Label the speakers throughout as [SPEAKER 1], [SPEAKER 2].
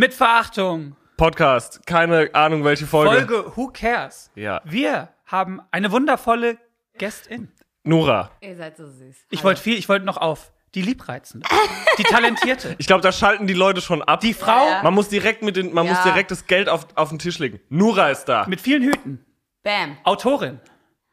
[SPEAKER 1] Mit Verachtung.
[SPEAKER 2] Podcast. Keine Ahnung, welche Folge.
[SPEAKER 1] Folge Who Cares?
[SPEAKER 2] Ja.
[SPEAKER 1] Wir haben eine wundervolle Guestin.
[SPEAKER 2] Nora.
[SPEAKER 3] Ihr seid so süß.
[SPEAKER 1] Ich wollte viel, ich wollte noch auf. Die Liebreizende. Die Talentierte.
[SPEAKER 2] Ich glaube, da schalten die Leute schon ab.
[SPEAKER 1] Die Frau
[SPEAKER 3] Ja.
[SPEAKER 2] Man muss direkt mit den, man
[SPEAKER 3] Ja.
[SPEAKER 2] muss direkt das Geld auf, auf den Tisch legen. Nora ist da.
[SPEAKER 1] mit vielen Hüten.
[SPEAKER 3] Bam.
[SPEAKER 1] Autorin,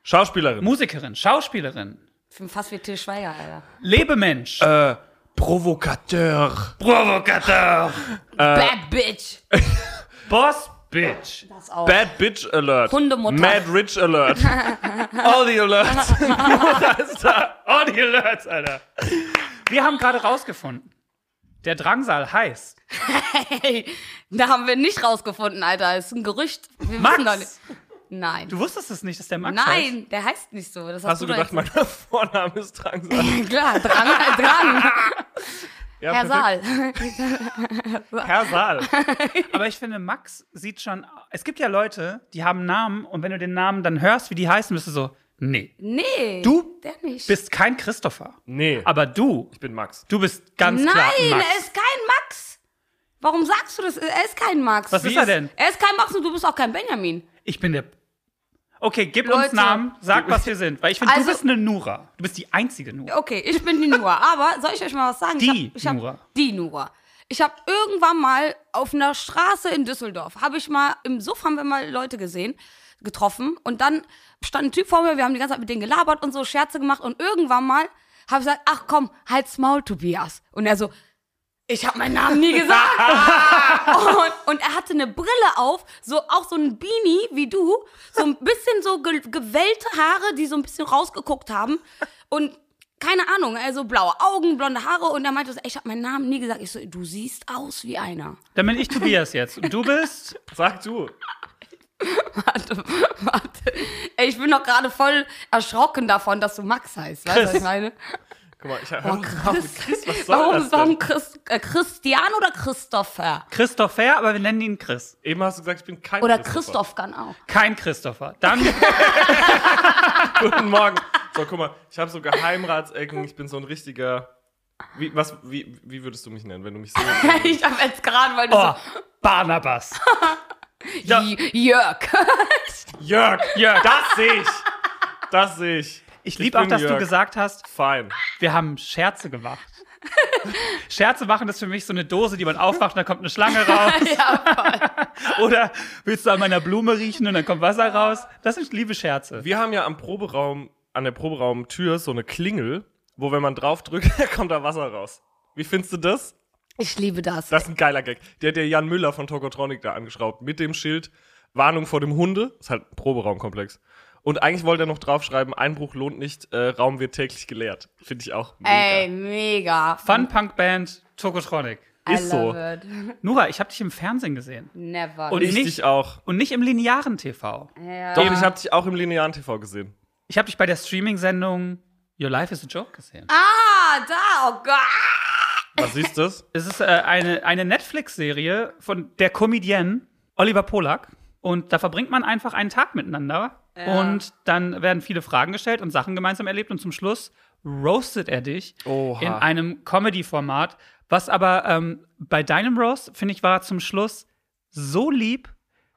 [SPEAKER 2] Schauspielerin.
[SPEAKER 1] Musikerin, Schauspielerin,
[SPEAKER 3] Ich bin fast wie Till Schweiger, Alter.
[SPEAKER 1] Lebemensch,
[SPEAKER 2] äh, Provokateur.
[SPEAKER 1] Provokateur,
[SPEAKER 3] Bad Bitch.
[SPEAKER 1] Boss Bitch,
[SPEAKER 3] Das auch.
[SPEAKER 2] Bad Bitch Alert.
[SPEAKER 3] Hundemutter.
[SPEAKER 2] Mad Rich Alert. All the Alerts. Nora ist da.
[SPEAKER 1] Oh, die Alerts, Alter. Wir haben gerade rausgefunden, der Drangsal heißt
[SPEAKER 3] Hey, da haben wir nicht rausgefunden, Alter. Das ist ein Gerücht. Wir
[SPEAKER 1] Max.
[SPEAKER 3] Nein.
[SPEAKER 1] Du wusstest es nicht, dass der Max heißt?
[SPEAKER 3] Nein, der heißt nicht so. Das hast,
[SPEAKER 2] Hast du gedacht, mein Vorname ist Drangsal?
[SPEAKER 3] Klar, dran, dran.
[SPEAKER 2] Ja,
[SPEAKER 3] Herr
[SPEAKER 2] perfekt.
[SPEAKER 3] Saal.
[SPEAKER 1] Herr Saal. Aber ich finde, Max sieht schon. Es gibt ja Leute, die haben Namen und wenn du den Namen dann hörst, wie die heißen, bist du so, nee.
[SPEAKER 3] Nee.
[SPEAKER 1] Du
[SPEAKER 3] Der nicht.
[SPEAKER 1] Bist kein Christopher.
[SPEAKER 2] Nee,
[SPEAKER 1] Aber du,
[SPEAKER 2] ich bin Max.
[SPEAKER 1] du bist ganz
[SPEAKER 3] Nein,
[SPEAKER 1] klar Max.
[SPEAKER 3] er ist kein Max. Warum sagst du das? Er ist kein Max.
[SPEAKER 1] Was
[SPEAKER 2] Wie
[SPEAKER 1] ist er
[SPEAKER 2] ist-
[SPEAKER 1] denn?
[SPEAKER 3] Er ist kein Max und du bist auch kein Benjamin.
[SPEAKER 1] Ich bin der. Okay, gib uns
[SPEAKER 3] Leute.
[SPEAKER 1] Namen, sag, was wir sind. Weil ich finde,
[SPEAKER 3] Also-
[SPEAKER 1] du bist eine Nura. Du bist die einzige Nura.
[SPEAKER 3] Okay, ich bin die Nura. Aber soll ich euch mal was sagen?
[SPEAKER 1] Die
[SPEAKER 3] ich hab, ich hab,
[SPEAKER 1] Nura.
[SPEAKER 3] Die Nura. Ich habe irgendwann mal auf einer Straße in Düsseldorf, habe ich mal, im Suff haben wir mal Leute gesehen, getroffen. Und dann stand ein Typ vor mir, wir haben die ganze Zeit mit denen gelabert und so Scherze gemacht. Und irgendwann mal habe ich gesagt, ach komm, halt's Maul, Tobias. Und er so, ich habe meinen Namen nie gesagt. und, und er hatte eine Brille auf, so auch so ein Beanie wie du, so ein bisschen so ge gewellte Haare, die so ein bisschen rausgeguckt haben und keine Ahnung, also blaue Augen, blonde Haare und er meinte so, ich habe meinen Namen nie gesagt. Ich so, du siehst aus wie einer.
[SPEAKER 1] Dann bin ich Tobias jetzt. Und du bist.
[SPEAKER 2] Sag du.
[SPEAKER 3] Warte, warte. Ey, ich bin doch gerade voll erschrocken davon, dass du Max heißt. Weißt du, was ich meine?
[SPEAKER 2] Guck mal, ich hab
[SPEAKER 3] Oh,
[SPEAKER 2] Chris. Chris, was soll
[SPEAKER 3] Warum,
[SPEAKER 2] das
[SPEAKER 3] warum
[SPEAKER 2] denn?
[SPEAKER 3] Chris, äh, Christian oder Christopher?
[SPEAKER 1] Christopher, aber wir nennen ihn Chris.
[SPEAKER 2] Eben hast du gesagt, ich bin kein
[SPEAKER 3] Oder. Christoph kann auch.
[SPEAKER 1] Kein Christopher. Dann.
[SPEAKER 2] Guten Morgen. So, guck mal, ich habe so Geheimratsecken, ich bin so ein richtiger. Wie, was, wie, wie würdest du mich nennen, wenn du mich so.
[SPEAKER 3] Ich habe jetzt gerade, weil du
[SPEAKER 1] Oh, Barnabas.
[SPEAKER 3] so.
[SPEAKER 1] ja.
[SPEAKER 3] J- Jörg.
[SPEAKER 2] Jörg!
[SPEAKER 1] Jörg.
[SPEAKER 2] Das sehe ich! Das sehe ich.
[SPEAKER 1] Ich liebe auch, dass du
[SPEAKER 2] Jörg.
[SPEAKER 1] gesagt hast,
[SPEAKER 2] Fein.
[SPEAKER 1] wir haben Scherze gemacht. Scherze machen ist für mich so eine Dose, die man aufmacht und dann kommt eine Schlange raus. Oder willst du an meiner Blume riechen und dann kommt Wasser raus? Das sind liebe Scherze.
[SPEAKER 2] Wir haben ja am Proberaum, an der Proberaumtür so eine Klingel, wo, wenn man drauf drückt, kommt da Wasser raus. Wie findest du das?
[SPEAKER 3] Ich liebe das.
[SPEAKER 2] Das ist ein geiler Gag. Der hat der Jan Müller von Tokotronic da angeschraubt mit dem Schild Warnung vor dem Hunde. Ist halt ein Proberaumkomplex. Und eigentlich wollte er noch draufschreiben, Einbruch lohnt nicht, äh, Raum wird täglich geleert. Finde ich auch mega.
[SPEAKER 3] Ey, mega.
[SPEAKER 1] Fun-Punk-Band Tokotronic.
[SPEAKER 3] I
[SPEAKER 2] ist so.
[SPEAKER 3] it.
[SPEAKER 1] Nura, ich habe dich im Fernsehen gesehen.
[SPEAKER 3] Never.
[SPEAKER 1] Und
[SPEAKER 2] Ich
[SPEAKER 1] nicht,
[SPEAKER 2] dich auch.
[SPEAKER 1] und nicht im linearen TV.
[SPEAKER 3] ja.
[SPEAKER 2] Doch, ich habe dich auch im linearen TV gesehen.
[SPEAKER 1] Ich habe dich bei der Streaming-Sendung Your Life is a Joke gesehen.
[SPEAKER 3] Ah, da, oh Gott.
[SPEAKER 2] Was siehst du das?
[SPEAKER 1] Es ist äh, eine, eine Netflix-Serie von der Comedienne Oliver Polak. Und da verbringt man einfach einen Tag miteinander. Und dann werden viele Fragen gestellt und Sachen gemeinsam erlebt. Und zum Schluss roastet er dich
[SPEAKER 2] Oha.
[SPEAKER 1] in einem Comedy-Format. Was aber ähm, bei deinem Roast, finde ich, war zum Schluss so lieb,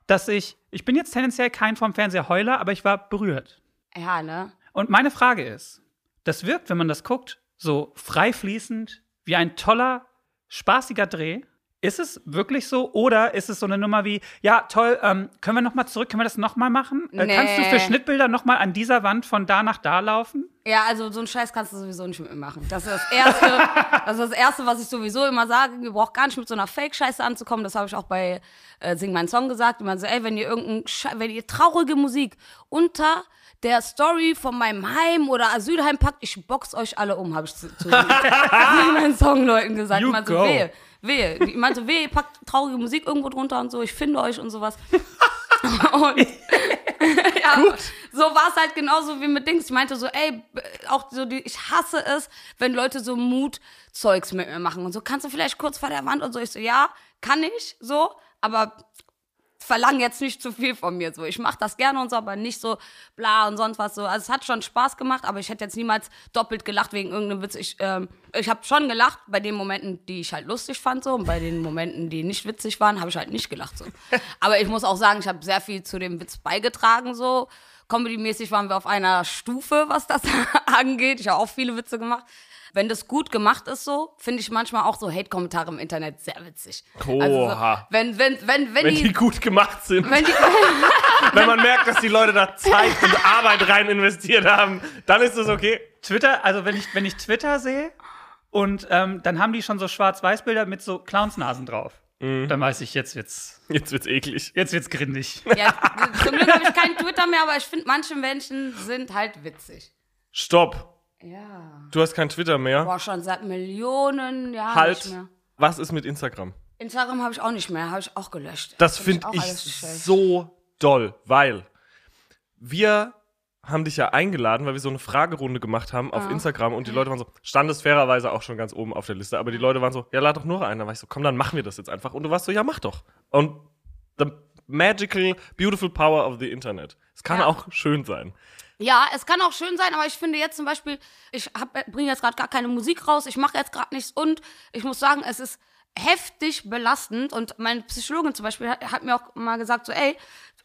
[SPEAKER 1] dass ich, ich bin jetzt tendenziell kein vom Fernseher Heuler, aber ich war berührt.
[SPEAKER 3] Ja, ne?
[SPEAKER 1] Und meine Frage ist, das wirkt, wenn man das guckt, so frei fließend, wie ein toller, spaßiger Dreh. Ist es wirklich so? Oder ist es so eine Nummer wie, ja, toll, ähm, können wir noch mal zurück, können wir das noch mal machen? Äh, Kannst du
[SPEAKER 3] Nee.
[SPEAKER 1] für Schnittbilder noch mal an dieser Wand von da nach da laufen?
[SPEAKER 3] Ja, also so einen Scheiß kannst du sowieso nicht mit mir machen. Das ist das Erste, das ist das Erste, was ich sowieso immer sage. Ihr braucht gar nicht mit so einer Fake-Scheiße anzukommen. Das habe ich auch bei äh, Sing meinen Song gesagt. Immer so, ey, wenn ihr irgendein, Sche- wenn ihr traurige Musik unter der Story von meinem Heim oder Asylheim packt, ich box euch alle um, habe ich zu, zu meinen Song-Leuten gesagt.
[SPEAKER 1] You
[SPEAKER 3] Ich meinte
[SPEAKER 1] go.
[SPEAKER 3] wehe, wehe. Ich meinte wehe, packt traurige Musik irgendwo drunter und so, ich finde euch und sowas. und ja, so war es halt genauso wie mit Dings. Ich meinte so, ey, auch so die, ich hasse es, wenn Leute so Mutzeugs mit mir machen und so, kannst du vielleicht kurz vor der Wand und so. Ich so, ja, kann ich, so, aber verlange jetzt nicht zu viel von mir so. Ich mache das gerne und so, aber nicht so bla und sonst was so. Also es hat schon Spaß gemacht, aber ich hätte jetzt niemals doppelt gelacht wegen irgendeinem Witz. Ich, ähm, ich habe schon gelacht bei den Momenten, die ich halt lustig fand so und bei den Momenten, die nicht witzig waren, habe ich halt nicht gelacht so. Aber ich muss auch sagen, ich habe sehr viel zu dem Witz beigetragen so. Comedy-mäßig waren wir auf einer Stufe, was das angeht. Ich habe auch viele Witze gemacht. Wenn das gut gemacht ist so, finde ich manchmal auch so Hate-Kommentare im Internet sehr witzig. Also so,
[SPEAKER 2] Oha.
[SPEAKER 3] wenn, wenn, wenn, wenn,
[SPEAKER 2] Wenn
[SPEAKER 3] die,
[SPEAKER 2] die gut gemacht sind.
[SPEAKER 3] wenn die,
[SPEAKER 2] Wenn man merkt, dass die Leute da Zeit und Arbeit rein investiert haben, dann ist das okay.
[SPEAKER 1] Twitter, also wenn ich, wenn ich Twitter sehe und ähm, dann haben die schon so Schwarz-Weiß-Bilder mit so Clownsnasen drauf. Dann weiß ich, jetzt wird's,
[SPEAKER 2] Jetzt wird's eklig.
[SPEAKER 1] jetzt wird's grindig.
[SPEAKER 3] ja, zum Glück habe ich keinen Twitter mehr, aber ich finde, manche Menschen sind halt witzig.
[SPEAKER 2] Stopp.
[SPEAKER 3] Ja.
[SPEAKER 2] Du hast kein Twitter mehr.
[SPEAKER 3] Boah, schon seit Millionen Jahren
[SPEAKER 2] halt.
[SPEAKER 3] nicht mehr.
[SPEAKER 2] Was ist mit Instagram?
[SPEAKER 3] Instagram habe ich auch nicht mehr, habe ich auch gelöscht.
[SPEAKER 2] Das
[SPEAKER 3] Hab
[SPEAKER 2] finde ich
[SPEAKER 3] gestellt.
[SPEAKER 2] so doll, weil wir haben dich ja eingeladen, weil wir so eine Fragerunde gemacht haben auf Instagram und die Leute waren so, stand es fairerweise auch schon ganz oben auf der Liste, aber die Leute waren so, ja, lad doch nur einen. Da war ich so, komm, dann machen wir das jetzt einfach. Und du warst so, ja, mach doch. Und the magical, beautiful power of the Internet. Es kann
[SPEAKER 3] Ja.
[SPEAKER 2] auch schön sein.
[SPEAKER 3] Ja, es kann auch schön sein, aber ich finde jetzt zum Beispiel, ich bringe jetzt gerade gar keine Musik raus, ich mache jetzt gerade nichts und ich muss sagen, es ist heftig belastend und meine Psychologin zum Beispiel hat, hat mir auch mal gesagt, so ey,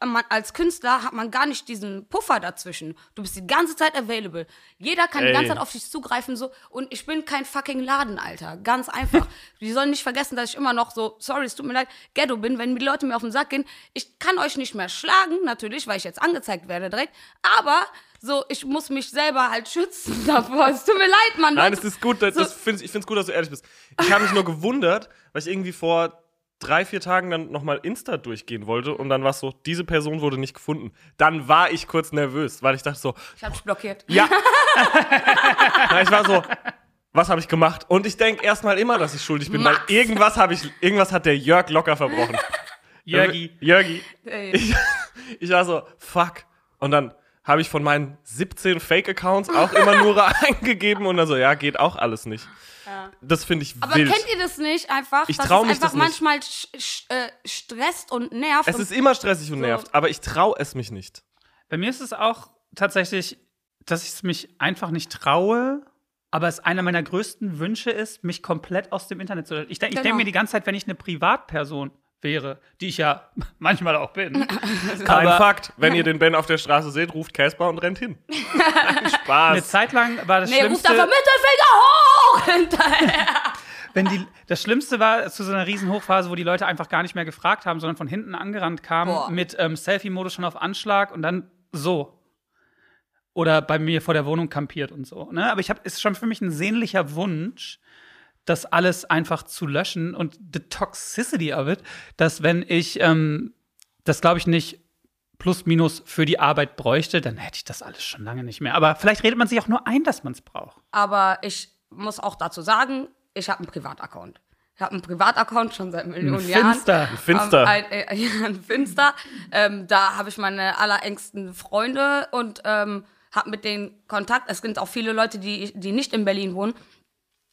[SPEAKER 3] man, als Künstler hat man gar nicht diesen Puffer dazwischen. Du bist die ganze Zeit available. Jeder kann die
[SPEAKER 2] Ey.
[SPEAKER 3] ganze Zeit auf dich zugreifen so und ich bin kein fucking Laden, Alter. Ganz einfach. die sollen nicht vergessen, dass ich immer noch so, sorry, es tut mir leid, Ghetto bin, wenn die Leute mir auf den Sack gehen. Ich kann euch nicht mehr schlagen, natürlich, weil ich jetzt angezeigt werde direkt, aber so, ich muss mich selber halt schützen davor. Es tut mir leid, Mann.
[SPEAKER 2] Nein, es ist gut, das,
[SPEAKER 3] So-
[SPEAKER 2] das find, ich finde es gut, dass du ehrlich bist. Ich habe mich nur gewundert, weil ich irgendwie vor drei, vier Tagen dann nochmal Insta durchgehen wollte und dann war es so, diese Person wurde nicht gefunden. Dann war ich kurz nervös, weil ich dachte so,
[SPEAKER 3] Ich hab dich blockiert.
[SPEAKER 2] ja. Ich war so, was habe ich gemacht? Und ich denke erstmal immer, dass ich schuldig bin,
[SPEAKER 3] Max.
[SPEAKER 2] weil irgendwas habe ich, irgendwas hat der Jörg locker verbrochen.
[SPEAKER 1] Jörgi.
[SPEAKER 2] Jörgi. Ich, ich war so, fuck. Und dann habe ich von meinen 17 Fake-Accounts auch immer nur eingegeben und dann so, ja, geht auch alles nicht. Das finde ich
[SPEAKER 3] Aber
[SPEAKER 2] wild.
[SPEAKER 3] kennt ihr das nicht einfach?
[SPEAKER 2] Ich
[SPEAKER 3] dass
[SPEAKER 2] trau
[SPEAKER 3] es
[SPEAKER 2] mich
[SPEAKER 3] einfach
[SPEAKER 2] das nicht.
[SPEAKER 3] manchmal sch sch äh, stresst und nervt.
[SPEAKER 2] es
[SPEAKER 3] und
[SPEAKER 2] ist immer stressig und
[SPEAKER 3] So.
[SPEAKER 2] nervt, aber ich traue es mich nicht.
[SPEAKER 1] Bei mir ist es auch tatsächlich, dass ich es mich einfach nicht traue, aber es einer meiner größten Wünsche ist, mich komplett aus dem Internet zu. Ich, denk, ich
[SPEAKER 3] Genau.
[SPEAKER 1] denke mir die ganze Zeit, wenn ich eine Privatperson wäre, die ich ja manchmal auch bin.
[SPEAKER 2] Kein
[SPEAKER 1] Aber-
[SPEAKER 2] Fakt. Wenn ihr den Ben auf der Straße seht, ruft Casper und rennt hin.
[SPEAKER 1] Eine
[SPEAKER 2] Spaß.
[SPEAKER 1] Zeit lang war das
[SPEAKER 3] nee, ruft
[SPEAKER 1] Schlimmste.
[SPEAKER 3] einfach Mittelfinger hoch! Hinterher.
[SPEAKER 1] wenn die, das Schlimmste war zu so einer riesen Hochphase, wo die Leute einfach gar nicht mehr gefragt haben, sondern von hinten angerannt kamen
[SPEAKER 3] Boah.
[SPEAKER 1] mit ähm, Selfie-Modus schon auf Anschlag und dann so. Oder bei mir vor der Wohnung kampiert und so. Ne? Aber ich habe, ist schon für mich ein sehnlicher Wunsch, das alles einfach zu löschen und the toxicity of it, dass wenn ich ähm, das, glaube ich, nicht plus minus für die Arbeit bräuchte, dann hätte ich das alles schon lange nicht mehr. Aber vielleicht redet man sich auch nur ein, dass man es braucht.
[SPEAKER 3] Aber ich muss auch dazu sagen, ich habe einen Privataccount. Ich habe einen Privataccount schon seit Millionen Jahren.
[SPEAKER 1] Finster.
[SPEAKER 2] Finster.
[SPEAKER 3] Ähm, ein, äh, ja, ein Finster. Ähm, da habe ich meine allerengsten Freunde und ähm, habe mit denen Kontakt. Es sind auch viele Leute, die, die nicht in Berlin wohnen.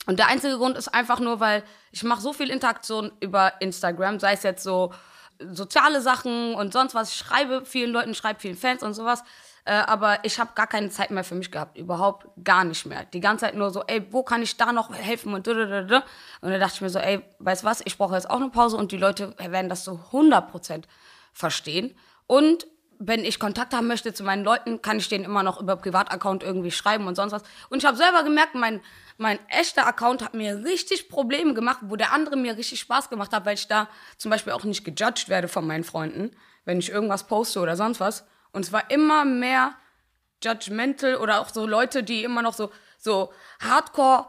[SPEAKER 3] Und der einzige Grund ist einfach nur, weil ich mache so viel Interaktion über Instagram, sei es jetzt so soziale Sachen und sonst was. Ich schreibe vielen Leuten, schreibe vielen Fans und sowas. Äh, aber ich habe gar keine Zeit mehr für mich gehabt. Überhaupt gar nicht mehr. Die ganze Zeit nur so, ey, wo kann ich da noch helfen und dudududud. Und dann dachte ich mir so, ey, weißt was, ich brauche jetzt auch eine Pause und die Leute werden das so 100% verstehen. Und wenn ich Kontakt haben möchte zu meinen Leuten, kann ich denen immer noch über Privataccount irgendwie schreiben und sonst was. Und ich habe selber gemerkt, mein, mein echter Account hat mir richtig Probleme gemacht, wo der andere mir richtig Spaß gemacht hat, weil ich da zum Beispiel auch nicht gejudged werde von meinen Freunden, wenn ich irgendwas poste oder sonst was. Und es war immer mehr judgmental oder auch so Leute, die immer noch so, so hardcore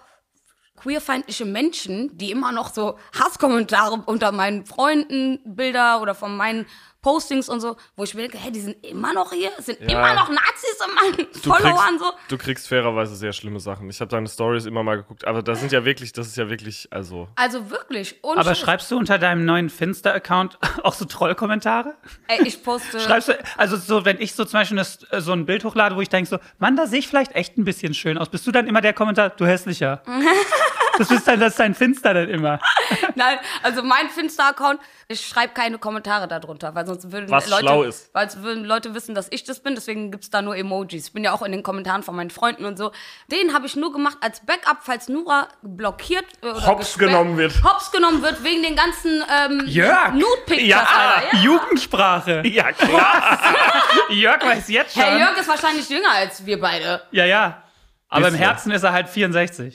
[SPEAKER 3] queerfeindliche Menschen, die immer noch so Hasskommentare unter meinen Freunden, Bilder oder von meinen Postings und so, wo ich mir denke, hey, die sind immer noch hier, sind
[SPEAKER 2] Ja.
[SPEAKER 3] immer noch Nazis in meinen
[SPEAKER 2] Du
[SPEAKER 3] Followern
[SPEAKER 2] kriegst,
[SPEAKER 3] so.
[SPEAKER 2] du kriegst fairerweise sehr schlimme Sachen. Ich habe deine Stories immer mal geguckt, aber das sind ja wirklich, das ist ja wirklich, also.
[SPEAKER 3] Also wirklich. Und
[SPEAKER 1] Aber schreibst du unter deinem neuen Finster-Account auch so Trollkommentare?
[SPEAKER 3] Ey, ich poste.
[SPEAKER 1] Schreibst du, also so, wenn ich so zum Beispiel das, äh, so ein Bild hochlade, wo ich denke so, Mann, da sehe ich vielleicht echt ein bisschen schön aus. Bist du dann immer der Kommentar, du hässlicher? Das ist dann, das ist dein Finster dann immer.
[SPEAKER 3] Nein, also mein Finster-Account, ich schreibe keine Kommentare darunter, weil sonst würden
[SPEAKER 2] Was
[SPEAKER 3] Leute,
[SPEAKER 2] schlau ist.
[SPEAKER 3] weil sonst würden Leute wissen, dass ich das bin, deswegen gibt's da nur Emojis. Ich bin ja auch in den Kommentaren von meinen Freunden und so. Den habe ich nur gemacht als Backup, falls Nura blockiert äh, oder
[SPEAKER 2] Hops genommen wird.
[SPEAKER 3] Hops genommen wird wegen den ganzen ähm,
[SPEAKER 1] Jörg!
[SPEAKER 3] Nude-Pictures.
[SPEAKER 2] Ja,
[SPEAKER 3] ja.
[SPEAKER 1] Jugendsprache.
[SPEAKER 2] Ja, klar.
[SPEAKER 1] Jörg weiß jetzt schon.
[SPEAKER 3] Herr Jörg ist wahrscheinlich jünger als wir beide.
[SPEAKER 1] Ja, ja. Aber im
[SPEAKER 2] Bisschen.
[SPEAKER 1] Herzen ist er halt 64.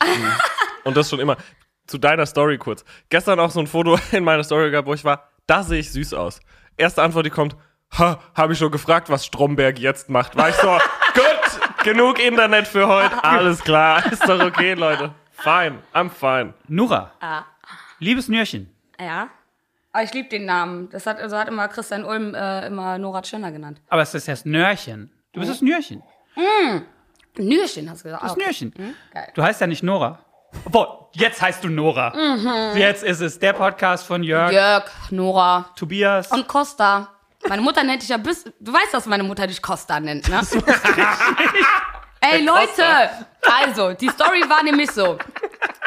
[SPEAKER 2] Und das schon immer. Zu deiner Story kurz. Gestern auch so ein Foto in meiner Story gehabt, wo ich war, da sehe ich süß aus. Erste Antwort, die kommt, ha, habe ich schon gefragt, was Stromberg jetzt macht. War ich so, gut, genug Internet für heute, alles klar, ist doch okay, Leute. Fine, I'm fine.
[SPEAKER 1] Nura,
[SPEAKER 3] Ah.
[SPEAKER 1] liebes Nürchen.
[SPEAKER 3] Ja. Aber ich liebe den Namen. Das hat, also hat immer Christian Ulm äh, immer Nora Tschirner genannt.
[SPEAKER 1] Aber es ist erst Nörchen. Du bist das Nürchen.
[SPEAKER 3] Nürchen hast du gesagt.
[SPEAKER 1] Das
[SPEAKER 3] Ah, okay.
[SPEAKER 1] Nürchen.
[SPEAKER 3] Geil.
[SPEAKER 1] Du heißt ja nicht Nora. Boah, jetzt heißt du Nora. Jetzt ist es der Podcast von Jörg,
[SPEAKER 3] Jörg, Nora
[SPEAKER 1] Tobias.
[SPEAKER 3] und Costa. Meine Mutter nennt dich ja bis. Du weißt, dass meine Mutter dich Costa nennt, ne? Ey, Leute! Also, die Story war nämlich so.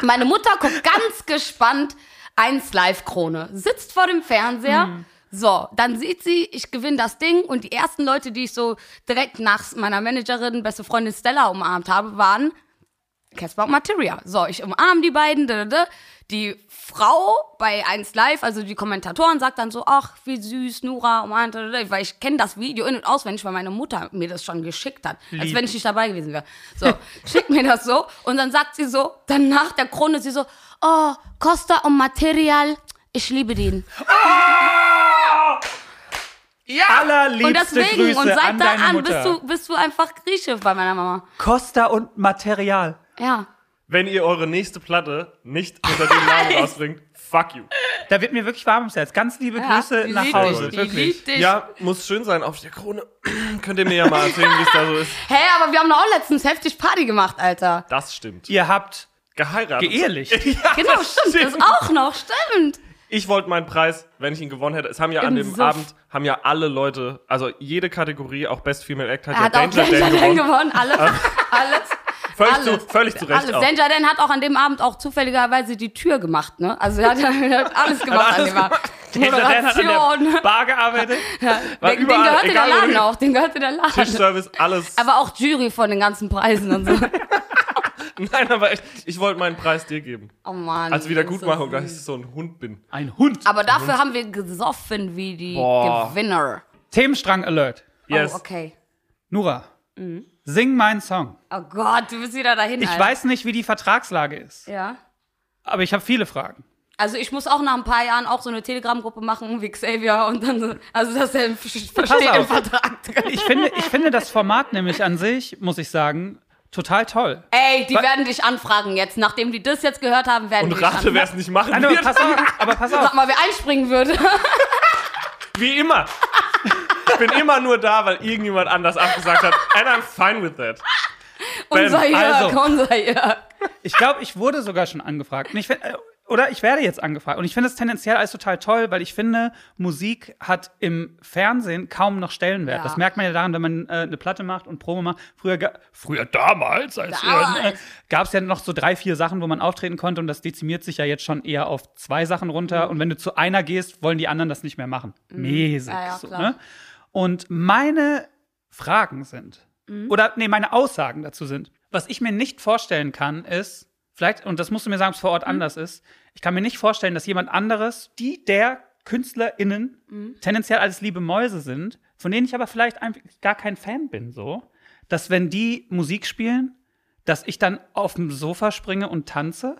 [SPEAKER 3] Meine Mutter guckt ganz gespannt 1 Live-Krone, sitzt vor dem Fernseher. So, dann sieht sie, ich gewinne das Ding und die ersten Leute, die ich so direkt nach meiner Managerin, beste Freundin Stella umarmt habe, waren Casper und Materia. So, ich umarme die beiden. Da, da, da. Die Frau bei 1 Live, also die Kommentatoren, sagt dann so, ach, wie süß, Nura, umarmt, da, da, da. weil ich kenne das Video in- und auswendig, weil meine Mutter mir das schon geschickt hat, als
[SPEAKER 1] Lieb.
[SPEAKER 3] wenn ich nicht dabei gewesen wäre. So, schickt mir das so und dann sagt sie so, dann nach der Krone, sie so, oh, Costa und Material, ich liebe den.
[SPEAKER 1] Allerliebste
[SPEAKER 3] Und deswegen,
[SPEAKER 1] Grüße
[SPEAKER 3] und
[SPEAKER 1] an
[SPEAKER 3] seit da
[SPEAKER 1] deine
[SPEAKER 3] an bist du, bist du einfach Grieche bei meiner Mama.
[SPEAKER 1] Costa und Material.
[SPEAKER 3] Ja.
[SPEAKER 2] Wenn ihr eure nächste Platte nicht unter dem Namen rausbringt, fuck you.
[SPEAKER 1] Da wird mir wirklich warm ums Herz. Ganz liebe Grüße
[SPEAKER 3] die
[SPEAKER 1] nach
[SPEAKER 3] liebt
[SPEAKER 1] Hause.
[SPEAKER 3] dich, die
[SPEAKER 1] wirklich.
[SPEAKER 3] liebt dich.
[SPEAKER 2] Ja, muss schön sein auf der Krone. Könnt ihr mir ja mal erzählen, wie es da so ist.
[SPEAKER 3] Hä, aber wir haben doch auch letztens heftig Party gemacht, Alter.
[SPEAKER 2] Das stimmt.
[SPEAKER 1] Ihr habt
[SPEAKER 2] Geheiratet.
[SPEAKER 1] geehelicht.
[SPEAKER 2] Ja,
[SPEAKER 3] Genau,
[SPEAKER 2] das
[SPEAKER 3] stimmt. Das auch noch, stimmt.
[SPEAKER 2] Ich wollte meinen Preis, wenn ich ihn gewonnen hätte. Es haben ja an
[SPEAKER 3] Im
[SPEAKER 2] dem
[SPEAKER 3] Suff.
[SPEAKER 2] Abend, haben ja alle Leute, also jede Kategorie, auch Best Female Act, hat
[SPEAKER 3] Er
[SPEAKER 2] ja
[SPEAKER 3] hat auch
[SPEAKER 2] Danger
[SPEAKER 3] Danger
[SPEAKER 2] Dan
[SPEAKER 3] Dan
[SPEAKER 2] gewonnen.
[SPEAKER 3] gewonnen. Alles. Alles.
[SPEAKER 2] Völlig,
[SPEAKER 3] alles.
[SPEAKER 2] zu, völlig zu Recht
[SPEAKER 3] Alles. Dan hat auch an dem Abend auch zufälligerweise die Tür gemacht, ne? Also er hat, er hat alles gemacht
[SPEAKER 2] alles
[SPEAKER 3] an dem Abend.
[SPEAKER 1] Danger Dan hat an
[SPEAKER 3] Moderation.
[SPEAKER 1] der Bar gearbeitet.
[SPEAKER 2] War
[SPEAKER 3] Den, den
[SPEAKER 2] überall,
[SPEAKER 3] gehörte der Laden auch. Den gehörte der Laden.
[SPEAKER 2] Tischservice, alles.
[SPEAKER 3] Aber auch Jury von den ganzen Preisen und so.
[SPEAKER 2] Nein, aber echt, ich wollte meinen Preis dir geben.
[SPEAKER 3] Oh Mann.
[SPEAKER 2] Als Wiedergutmachung,
[SPEAKER 3] das
[SPEAKER 2] dass ich so ein Hund bin.
[SPEAKER 1] Ein Hund.
[SPEAKER 3] Aber dafür haben wir gesoffen wie die
[SPEAKER 2] Boah.
[SPEAKER 3] Gewinner.
[SPEAKER 1] Themenstrang Alert.
[SPEAKER 2] Yes.
[SPEAKER 3] Oh, okay.
[SPEAKER 1] Nura,
[SPEAKER 3] Mhm.
[SPEAKER 1] Sing meinen Song.
[SPEAKER 3] Oh Gott, du bist wieder dahin.
[SPEAKER 1] Ich
[SPEAKER 3] Alter.
[SPEAKER 1] weiß nicht, wie die Vertragslage ist,
[SPEAKER 3] Ja.
[SPEAKER 1] aber ich habe viele Fragen.
[SPEAKER 3] Also ich muss auch nach ein paar Jahren auch so eine Telegram-Gruppe machen wie Xavier und dann so, also das er versteht im. Vertrag drin.
[SPEAKER 1] Ich finde, ich finde das Format nämlich an sich, muss ich sagen, total toll.
[SPEAKER 3] Ey, die
[SPEAKER 1] Wa-
[SPEAKER 3] werden dich anfragen jetzt. Nachdem die das jetzt gehört haben, werden
[SPEAKER 2] Und
[SPEAKER 3] die dich
[SPEAKER 2] rate, wer es nicht machen
[SPEAKER 1] Nein, aber pass auf, aber pass auf.
[SPEAKER 3] Sag mal, wer einspringen würde.
[SPEAKER 2] Wie immer. Ich bin immer nur da, weil irgendjemand anders abgesagt hat. And I'm fine with that.
[SPEAKER 3] unser Jörg,
[SPEAKER 1] also.
[SPEAKER 3] unser Jörg.
[SPEAKER 1] Ich glaube, ich wurde sogar schon angefragt. Und ich find, äh, oder ich werde jetzt angefragt. Und ich finde es tendenziell alles total toll, weil ich finde, Musik hat im Fernsehen kaum noch Stellenwert.
[SPEAKER 3] Ja.
[SPEAKER 1] Das merkt man ja daran, wenn man äh, eine Platte macht und Promo macht. Früher, früher damals, als
[SPEAKER 3] Damals.
[SPEAKER 1] äh, gab es ja noch so drei, vier Sachen, wo man auftreten konnte. Und das dezimiert sich ja jetzt schon eher auf zwei Sachen runter. Und wenn du zu einer gehst, wollen die anderen das nicht mehr machen. Mäßig.
[SPEAKER 3] Mhm. Ja, ja,
[SPEAKER 1] so,
[SPEAKER 3] klar.
[SPEAKER 1] ne? Und meine Fragen sind,
[SPEAKER 3] Mhm.
[SPEAKER 1] oder nee, meine Aussagen dazu sind, was ich mir nicht vorstellen kann, ist, vielleicht, und das musst du mir sagen, ob es vor Ort
[SPEAKER 3] Mhm.
[SPEAKER 1] anders ist, ich kann mir nicht vorstellen, dass jemand anderes, die der KünstlerInnen
[SPEAKER 3] Mhm.
[SPEAKER 1] tendenziell alles liebe Mäuse sind, von denen ich aber vielleicht einfach gar kein Fan bin, so, dass wenn die Musik spielen, dass ich dann auf dem Sofa springe und tanze.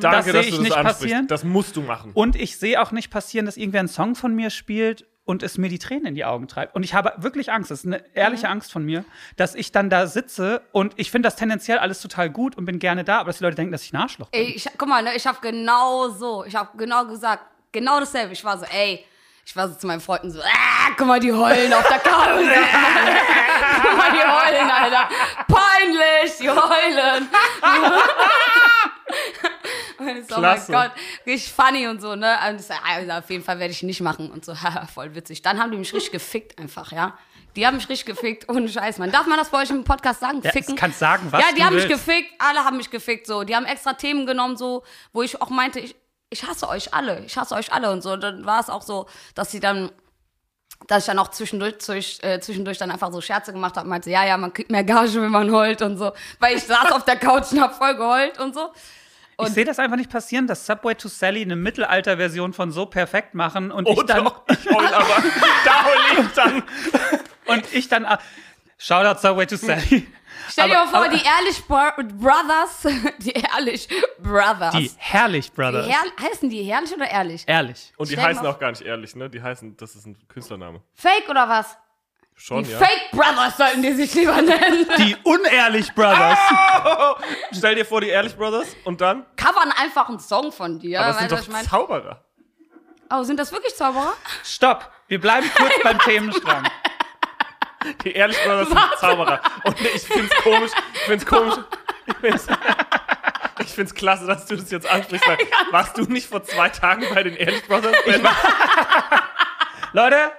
[SPEAKER 2] Danke,
[SPEAKER 1] sehe
[SPEAKER 2] dass
[SPEAKER 1] ich
[SPEAKER 2] du das
[SPEAKER 1] nicht
[SPEAKER 2] ansprichst.
[SPEAKER 1] passieren.
[SPEAKER 2] Das musst du machen.
[SPEAKER 1] Und ich sehe auch nicht passieren, dass irgendwer einen Song von mir spielt und es mir die Tränen in die Augen treibt. Und ich habe wirklich Angst, das ist eine ehrliche Angst von mir, dass ich dann da sitze und ich finde das tendenziell alles total gut und bin gerne da, aber dass die Leute denken, dass ich ein Arschloch bin.
[SPEAKER 3] Ey, ich, guck mal, ne, ich habe genau so, ich habe genau gesagt, genau dasselbe. Ich war so, ey, ich war so zu meinen Freunden so, ah, guck mal, die heulen auf der Couch. guck mal, die heulen, Alter. Peinlich, die heulen. Und so,
[SPEAKER 2] Klasse.
[SPEAKER 3] oh mein Gott, richtig funny und so, ne? Und ich so, also auf jeden Fall werde ich nicht machen und so, voll witzig. Dann haben die mich richtig gefickt einfach, ja. Die haben mich richtig gefickt, ohne Scheiß, man. Darf man das bei euch im Podcast sagen?
[SPEAKER 1] Ja,
[SPEAKER 3] Ficken?
[SPEAKER 1] kannst sagen, was
[SPEAKER 3] Ja, die haben mich
[SPEAKER 1] willst.
[SPEAKER 3] gefickt, alle haben mich gefickt, so. Die haben extra Themen genommen, so, wo ich auch meinte, ich, ich hasse euch alle, ich hasse euch alle und so. Dann war es auch so, dass sie dann dass ich dann auch zwischendurch, zwisch, äh, zwischendurch dann einfach so Scherze gemacht habe, meinte, ja, ja, man kriegt mehr Gage, wenn man heult und so. Weil ich saß auf der Couch und hab voll geheult und so.
[SPEAKER 1] Ich sehe das einfach nicht passieren, dass Subway to Sally eine Mittelalter-Version von so perfekt machen und
[SPEAKER 2] Oh
[SPEAKER 1] ich dann
[SPEAKER 2] doch, ich heul aber. da heul ich dann.
[SPEAKER 1] und ich dann ah, Shoutout Subway to Sally.
[SPEAKER 3] Stell dir
[SPEAKER 1] Aber-
[SPEAKER 3] mal vor,
[SPEAKER 1] aber-
[SPEAKER 3] die Ehrlich Bro Brothers, die Ehrlich Brothers.
[SPEAKER 1] Die Herrlich
[SPEAKER 3] Die
[SPEAKER 1] Brothers.
[SPEAKER 3] Herr heißen die Ehrlich oder Ehrlich?
[SPEAKER 1] Ehrlich.
[SPEAKER 2] Und die
[SPEAKER 3] Stell
[SPEAKER 2] heißen auch gar nicht ehrlich, ne? Die heißen, das ist ein Künstlername.
[SPEAKER 3] Fake oder was?
[SPEAKER 2] Schon,
[SPEAKER 3] Die
[SPEAKER 2] ja.
[SPEAKER 3] Fake Brothers sollten die sich lieber nennen.
[SPEAKER 1] Die Unehrlich Brothers.
[SPEAKER 2] Stell dir vor, die Ehrlich Brothers und dann.
[SPEAKER 3] Covern einfach einen Song von dir.
[SPEAKER 2] Aber
[SPEAKER 3] weißt
[SPEAKER 2] sind doch
[SPEAKER 3] ich mein?
[SPEAKER 2] Zauberer.
[SPEAKER 3] Oh, sind das wirklich Zauberer?
[SPEAKER 1] Stopp. Wir bleiben kurz beim Themenstrang.
[SPEAKER 2] Die Ehrlich Brothers sind Zauberer. Und ich find's komisch. Ich find's komisch. Ich find's, ich find's klasse, dass du das jetzt ansprichst. Weil warst du nicht vor zwei Tagen bei den Ehrlich Brothers?
[SPEAKER 1] Leute,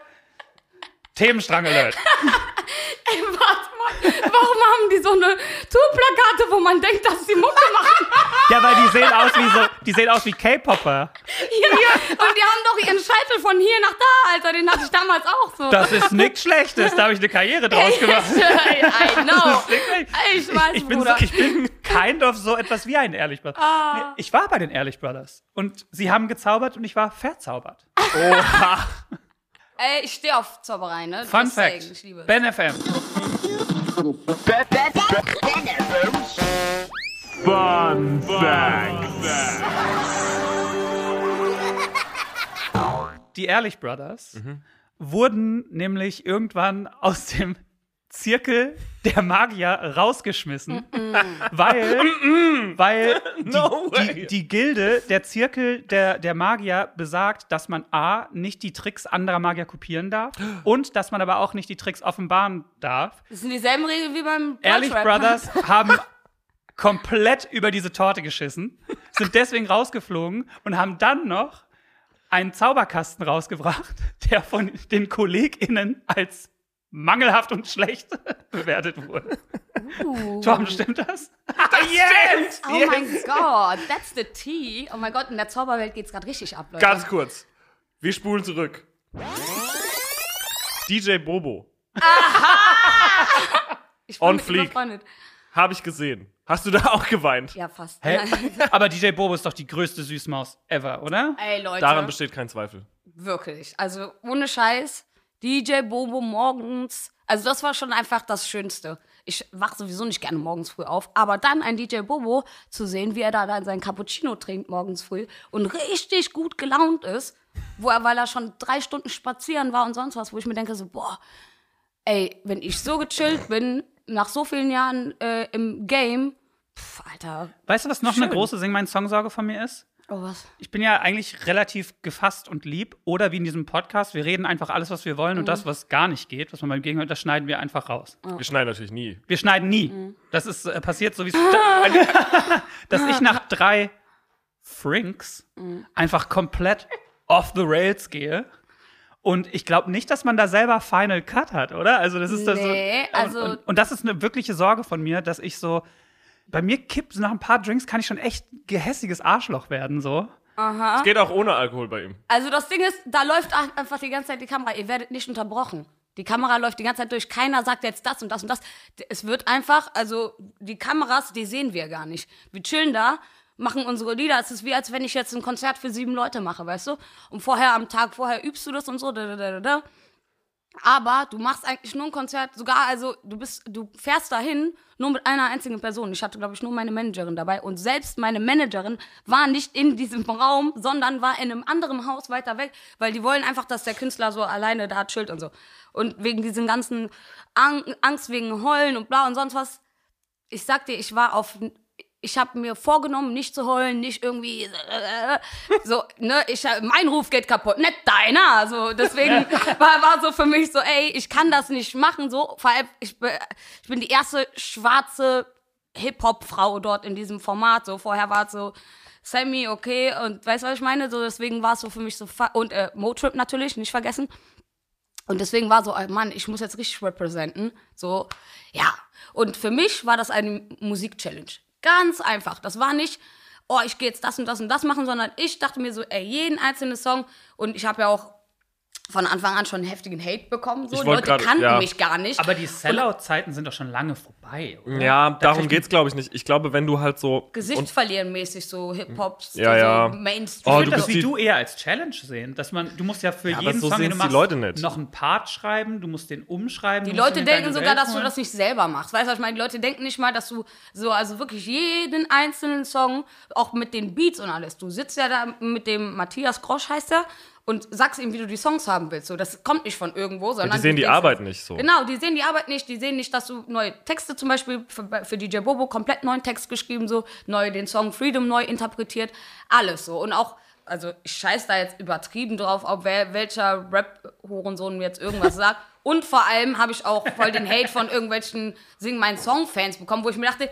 [SPEAKER 1] Themenstrang alert.
[SPEAKER 3] Ey, warte mal. Warum haben die so eine Tourplakate, wo man denkt, dass sie Mucke machen?
[SPEAKER 1] Ja, weil die sehen aus wie so, die sehen aus wie K-Popper.
[SPEAKER 3] Hier. Und die haben doch ihren Scheitel von hier nach da, Alter. Den hatte ich damals auch so.
[SPEAKER 1] Das ist nichts Schlechtes. Da habe ich eine Karriere draus gemacht.
[SPEAKER 3] I know.
[SPEAKER 1] Wirklich?
[SPEAKER 3] Ich weiß,
[SPEAKER 1] ich, bin so,
[SPEAKER 3] Bruder.
[SPEAKER 1] ich bin kind of so etwas wie ein Ehrlich Brothers. Nee, ich war bei den Ehrlich Brothers. Und sie haben gezaubert und ich war verzaubert.
[SPEAKER 2] Oha.
[SPEAKER 3] Ey, ich stehe auf Zauberei, ne?
[SPEAKER 1] Fun
[SPEAKER 3] saying,
[SPEAKER 1] Fact.
[SPEAKER 3] Ich liebe es.
[SPEAKER 1] Ben FM.
[SPEAKER 4] Fun Fact.
[SPEAKER 1] Die Ehrlich Brothers wurden nämlich irgendwann aus dem Zirkel der Magier rausgeschmissen, weil, weil die,
[SPEAKER 2] No way.
[SPEAKER 1] die, die Gilde, der Zirkel der, der Magier besagt, dass man A, nicht die Tricks anderer Magier kopieren darf und dass man aber auch nicht die Tricks offenbaren darf.
[SPEAKER 3] Das sind dieselben Regeln wie beim
[SPEAKER 1] Ehrlich. Brothers haben komplett über diese Torte geschissen, sind deswegen rausgeflogen und haben dann noch einen Zauberkasten rausgebracht, der von den KollegInnen als mangelhaft und schlecht bewertet wurde.
[SPEAKER 3] Uh.
[SPEAKER 1] Tom, stimmt das?
[SPEAKER 2] yes!
[SPEAKER 3] Oh mein Gott, that's the tea. Oh mein Gott, in der Zauberwelt geht's gerade richtig ab, Leute.
[SPEAKER 2] Ganz kurz. Wir spulen zurück. DJ Bobo.
[SPEAKER 3] ich bin
[SPEAKER 2] on fleek. Habe ich gesehen. Hast du da auch geweint?
[SPEAKER 3] Ja, fast.
[SPEAKER 1] Hä? Aber DJ Bobo ist doch die größte Süßmaus ever, oder?
[SPEAKER 3] Ey, Leute.
[SPEAKER 2] Daran besteht kein Zweifel.
[SPEAKER 3] Wirklich. Also ohne Scheiß. DJ Bobo morgens. Also das war schon einfach das Schönste. Ich wach sowieso nicht gerne morgens früh auf, aber dann ein DJ Bobo zu sehen, wie er da dann sein Cappuccino trinkt morgens früh und richtig gut gelaunt ist, wo er, weil er schon drei Stunden spazieren war und sonst was, wo ich mir denke so, boah, ey, wenn ich so gechillt bin, nach so vielen Jahren äh, im Game, pff, Alter,
[SPEAKER 1] Weißt du, was noch eine
[SPEAKER 3] Schön.
[SPEAKER 1] große Sing mein Songsorge von mir ist?
[SPEAKER 3] Oh was.
[SPEAKER 1] Ich bin ja eigentlich relativ gefasst und lieb. Oder wie in diesem Podcast, wir reden einfach alles, was wir wollen und das, was gar nicht geht, was man beim Gegenhört, das schneiden wir einfach raus.
[SPEAKER 2] Wir schneiden natürlich nie.
[SPEAKER 1] Wir schneiden nie.
[SPEAKER 3] Mhm.
[SPEAKER 1] Das ist äh, passiert so wie es. dass ich nach drei Frinks
[SPEAKER 3] Mhm.
[SPEAKER 1] einfach komplett off the rails gehe. Und ich glaube nicht, dass man da selber Final Cut hat, oder? Also das ist das so.
[SPEAKER 3] Nee, also-
[SPEAKER 1] und, und, und das ist eine wirkliche Sorge von mir, dass ich so. Bei mir kippt so nach ein paar Drinks kann ich schon echt gehässiges Arschloch werden, so.
[SPEAKER 2] Es geht auch ohne Alkohol bei ihm.
[SPEAKER 3] Also das Ding ist, da läuft einfach die ganze Zeit die Kamera. Ihr werdet nicht unterbrochen. Die Kamera läuft die ganze Zeit durch. Keiner sagt jetzt das und das und das. Es wird einfach, also die Kameras, die sehen wir gar nicht. Wir chillen da, machen unsere Lieder. Es ist wie, als wenn ich jetzt ein Konzert für sieben Leute mache, weißt du? Und vorher, am Tag vorher übst du das und so. Da, da, da, da. Aber du machst eigentlich nur ein Konzert, sogar, also du bist, du fährst dahin nur mit einer einzigen Person. Ich hatte, glaube ich, nur meine Managerin dabei. Und selbst meine Managerin war nicht in diesem Raum, sondern war in einem anderen Haus weiter weg, weil die wollen einfach, dass der Künstler so alleine da chillt und so. Und wegen diesen ganzen Ang Angst wegen Heulen und bla und sonst was. Ich sag dir, ich war auf ich habe mir vorgenommen, nicht zu heulen, nicht irgendwie äh, so, ne, ich mein Ruf geht kaputt, nicht deiner, also deswegen war, war so für mich so, ey, ich kann das nicht machen, so, vor allem ich bin, ich bin die erste schwarze Hip Hop Frau dort in diesem Format, so vorher war es so Sammy, okay, und weißt du, was ich meine? So, deswegen war es so für mich so, und äh, Motrip natürlich, nicht vergessen. Und deswegen war so, oh Mann, ich muss jetzt richtig representen. So, ja. Und für mich war das eine Musik-Challenge. Ganz einfach. Das war nicht, oh, ich gehe jetzt das und das und das machen, sondern ich dachte mir so, ey, jeden einzelnen Song. Und ich habe ja auch von Anfang an schon heftigen Hate bekommen. So. Leute
[SPEAKER 2] grad-
[SPEAKER 3] kannten
[SPEAKER 2] ja.
[SPEAKER 3] mich gar nicht.
[SPEAKER 1] Aber die Sellout-Zeiten sind doch schon lange vorbei, oder?
[SPEAKER 2] Ja,
[SPEAKER 1] Da
[SPEAKER 2] darum geht's, glaube ich, nicht. Ich glaube, wenn du halt so.
[SPEAKER 3] Gesicht verlieren mäßig, so Hip-Hop,
[SPEAKER 2] Ja,
[SPEAKER 3] so
[SPEAKER 2] ja.
[SPEAKER 3] Mainstream.
[SPEAKER 2] Oh,
[SPEAKER 1] Ich
[SPEAKER 2] du
[SPEAKER 1] würde das wie du eher als Challenge sehen, dass man, du musst ja für
[SPEAKER 2] aber
[SPEAKER 1] jeden
[SPEAKER 2] so
[SPEAKER 1] Song, den du
[SPEAKER 2] die
[SPEAKER 1] machst,
[SPEAKER 2] Leute nicht.
[SPEAKER 1] noch einen Part schreiben, du musst den umschreiben.
[SPEAKER 3] Die
[SPEAKER 1] du
[SPEAKER 3] Leute denken sogar,
[SPEAKER 1] Welt
[SPEAKER 3] dass du
[SPEAKER 1] holen.
[SPEAKER 3] das nicht selber machst. Weißt du, was ich meine? Die Leute denken nicht mal, dass du so, also wirklich jeden einzelnen Song, auch mit den Beats und alles. Du sitzt ja da mit dem Matthias Grosch, heißt er, und sagst ihm, wie du die Songs haben willst. So, das kommt nicht von irgendwo, sondern.
[SPEAKER 2] die sehen die Arbeit nicht so.
[SPEAKER 3] Genau, die sehen die Arbeit nicht. Die sehen nicht, dass du neue Texte zum Beispiel für, für DJ Bobo komplett neuen Text geschrieben, so neu den Song Freedom neu interpretiert. Alles so. Und auch, also ich scheiß da jetzt übertrieben drauf, ob wer, welcher Rap-Hurensohn mir jetzt irgendwas sagt. Und vor allem habe ich auch voll den Hate von irgendwelchen Sing Mein Song-Fans bekommen, wo ich mir dachte,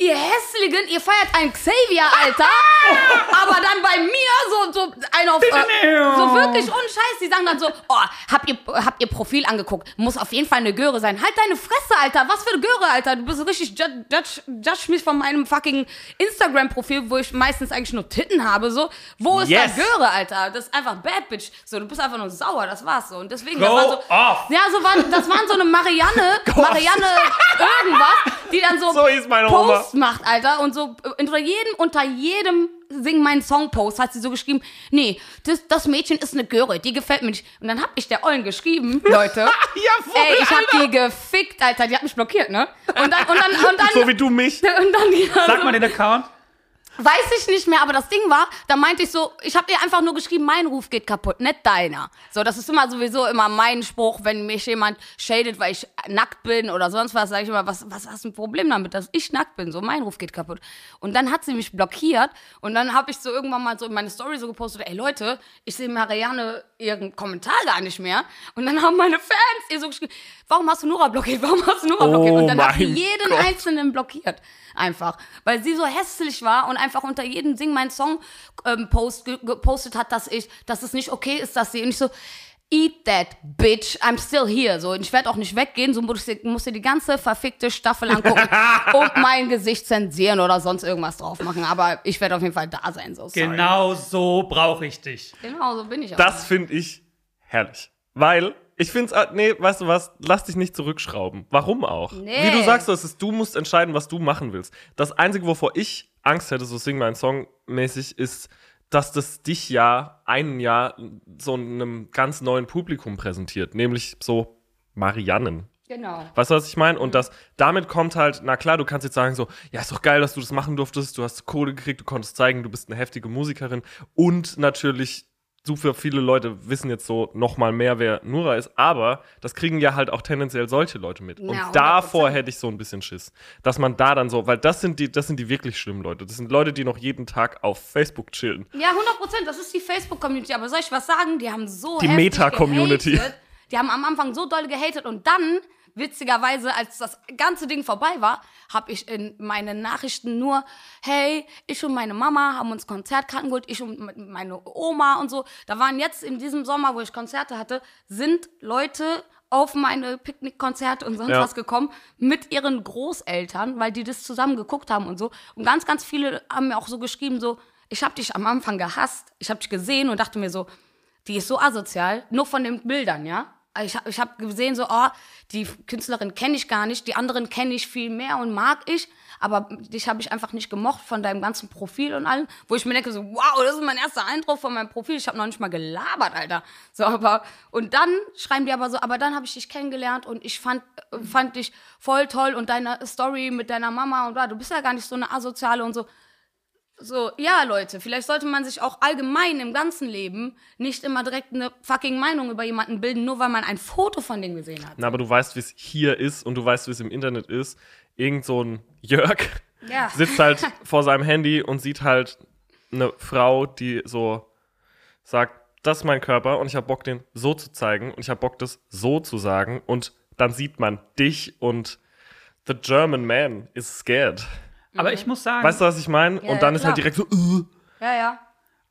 [SPEAKER 3] Ihr Hässlichen, ihr feiert einen Xavier, Alter. aber dann bei mir so, so einer auf. Äh, so wirklich ohne Scheiß. Die sagen dann so: Oh, habt ihr, habt ihr Profil angeguckt? Muss auf jeden Fall eine Göre sein. Halt deine Fresse, Alter. Was für eine Göre, Alter. Du bist richtig judge, judge, judge mich von meinem fucking Instagram-Profil, wo ich meistens eigentlich nur Titten habe. So, wo ist
[SPEAKER 2] Yes.
[SPEAKER 3] da Göre, Alter? Das ist einfach Bad Bitch. So, du bist einfach nur sauer. Das war's so. Und deswegen,
[SPEAKER 1] Go
[SPEAKER 3] das war so.
[SPEAKER 1] off.
[SPEAKER 3] Ja, so waren, das waren so eine Marianne, Marianne irgendwas, die dann so,
[SPEAKER 2] So hieß meine Oma.
[SPEAKER 3] Posts macht, Alter. Und so äh, unter jedem, unter jedem Sing meinen Song Post hat sie so geschrieben, nee, das, das Mädchen ist eine Göre, die gefällt mir nicht. Und dann hab ich der Ollen geschrieben, Leute.
[SPEAKER 2] Ja, voll,
[SPEAKER 3] Ey, ich hab
[SPEAKER 2] Alter.
[SPEAKER 3] die gefickt, Alter. Die hat mich blockiert, ne? Und dann, und dann, und dann.
[SPEAKER 2] So wie du mich.
[SPEAKER 3] und dann ja,
[SPEAKER 1] Sag mal den Account.
[SPEAKER 3] Weiß ich nicht mehr, aber das Ding war, da meinte ich so, ich habe ihr einfach nur geschrieben, mein Ruf geht kaputt, nicht deiner. So, das ist immer sowieso immer mein Spruch, wenn mich jemand shadet, weil ich nackt bin oder sonst was, sage ich immer, was, was hast du ein Problem damit, dass ich nackt bin? So, mein Ruf geht kaputt. Und dann hat sie mich blockiert und dann habe ich so irgendwann mal so in meine Story so gepostet, ey Leute, ich sehe Marianne ihren Kommentar gar nicht mehr. Und dann haben meine Fans ihr so geschrieben, warum hast du Nora blockiert? Warum hast du Nora
[SPEAKER 2] Oh
[SPEAKER 3] blockiert? Und dann hat sie jeden
[SPEAKER 2] Gott.
[SPEAKER 3] Einzelnen blockiert. Einfach. Weil sie so hässlich war und einfach unter jedem Sing mein Song ähm, Post ge gepostet hat, dass ich, dass es nicht okay ist, dass sie. Und ich so, eat that bitch, I'm still here. So, und ich werde auch nicht weggehen, so musst du musst dir die ganze verfickte Staffel angucken und mein Gesicht zensieren oder sonst irgendwas drauf machen. Aber ich werde auf jeden Fall da sein. So, sorry.
[SPEAKER 1] Genau so brauche ich dich.
[SPEAKER 3] Genau, so bin ich auch.
[SPEAKER 2] Das finde ich herrlich. Weil ich finde es, nee, weißt du was, lass dich nicht zurückschrauben. Warum auch?
[SPEAKER 3] Nee.
[SPEAKER 2] Wie du sagst, es ist, du musst entscheiden, was du machen willst. Das Einzige, wovor ich Angst hätte, so Sing mein Song mäßig, ist, dass das dich ja ein Jahr so einem ganz neuen Publikum präsentiert, nämlich so Mariannen.
[SPEAKER 3] genau.
[SPEAKER 2] Weißt du, was ich meine? Und das, damit kommt halt, na klar, du kannst jetzt sagen so, ja, ist doch geil, dass du das machen durftest, du hast Kohle gekriegt, du konntest zeigen, du bist eine heftige Musikerin und natürlich super viele Leute wissen jetzt so noch mal mehr, wer Nura ist, aber das kriegen ja halt auch tendenziell solche Leute mit. Und
[SPEAKER 3] Ja, 100%.
[SPEAKER 2] davor hätte ich so ein bisschen Schiss, dass man da dann so, weil das sind die, das sind die wirklich schlimmen Leute. Das sind Leute, die noch jeden Tag auf Facebook chillen.
[SPEAKER 3] Ja, 100 Prozent. Das ist die Facebook-Community. Aber soll ich was sagen? Die haben so
[SPEAKER 2] Die Meta-Community.
[SPEAKER 3] Die haben am Anfang so doll gehatet und dann, witzigerweise, als das ganze Ding vorbei war, habe ich in meinen Nachrichten nur, hey, ich und meine Mama haben uns Konzertkarten geholt, ich und me- meine Oma und so. Da waren jetzt in diesem Sommer, wo ich Konzerte hatte, sind Leute auf meine Picknickkonzerte und sonst
[SPEAKER 2] Ja.
[SPEAKER 3] was gekommen mit ihren Großeltern, weil die das zusammen geguckt haben und so. Und ganz, ganz viele haben mir auch so geschrieben, so, ich habe dich am Anfang gehasst, ich habe dich gesehen und dachte mir so, die ist so asozial, nur von den Bildern, ja. Ich habe ich hab gesehen, so, oh, die Künstlerin kenne ich gar nicht, die anderen kenne ich viel mehr und mag ich, aber dich habe ich einfach nicht gemocht von deinem ganzen Profil und allem, wo ich mir denke, so, wow, das ist mein erster Eindruck von meinem Profil, ich habe noch nicht mal gelabert, Alter. So, aber, und dann schreiben die aber so, aber dann habe ich dich kennengelernt und ich fand, fand dich voll toll und deine Story mit deiner Mama und da, du bist ja gar nicht so eine Asoziale und so. So, ja, Leute, vielleicht sollte man sich auch allgemein im ganzen Leben nicht immer direkt eine fucking Meinung über jemanden bilden, nur weil man ein Foto von dem gesehen hat.
[SPEAKER 2] Na, aber du weißt, wie es hier ist und du weißt, wie es im Internet ist. Irgend so ein Jörg
[SPEAKER 3] Ja.
[SPEAKER 2] sitzt halt vor seinem Handy und sieht halt eine Frau, die so sagt, das ist mein Körper und ich habe Bock, den so zu zeigen und ich habe Bock, das so zu sagen und dann sieht man dich und the German man is scared.
[SPEAKER 1] Aber ich muss sagen,
[SPEAKER 2] Weißt du, was ich meine?
[SPEAKER 3] Ja,
[SPEAKER 2] Und dann
[SPEAKER 3] ja,
[SPEAKER 2] ist halt direkt so, uh,
[SPEAKER 3] Ja, ja.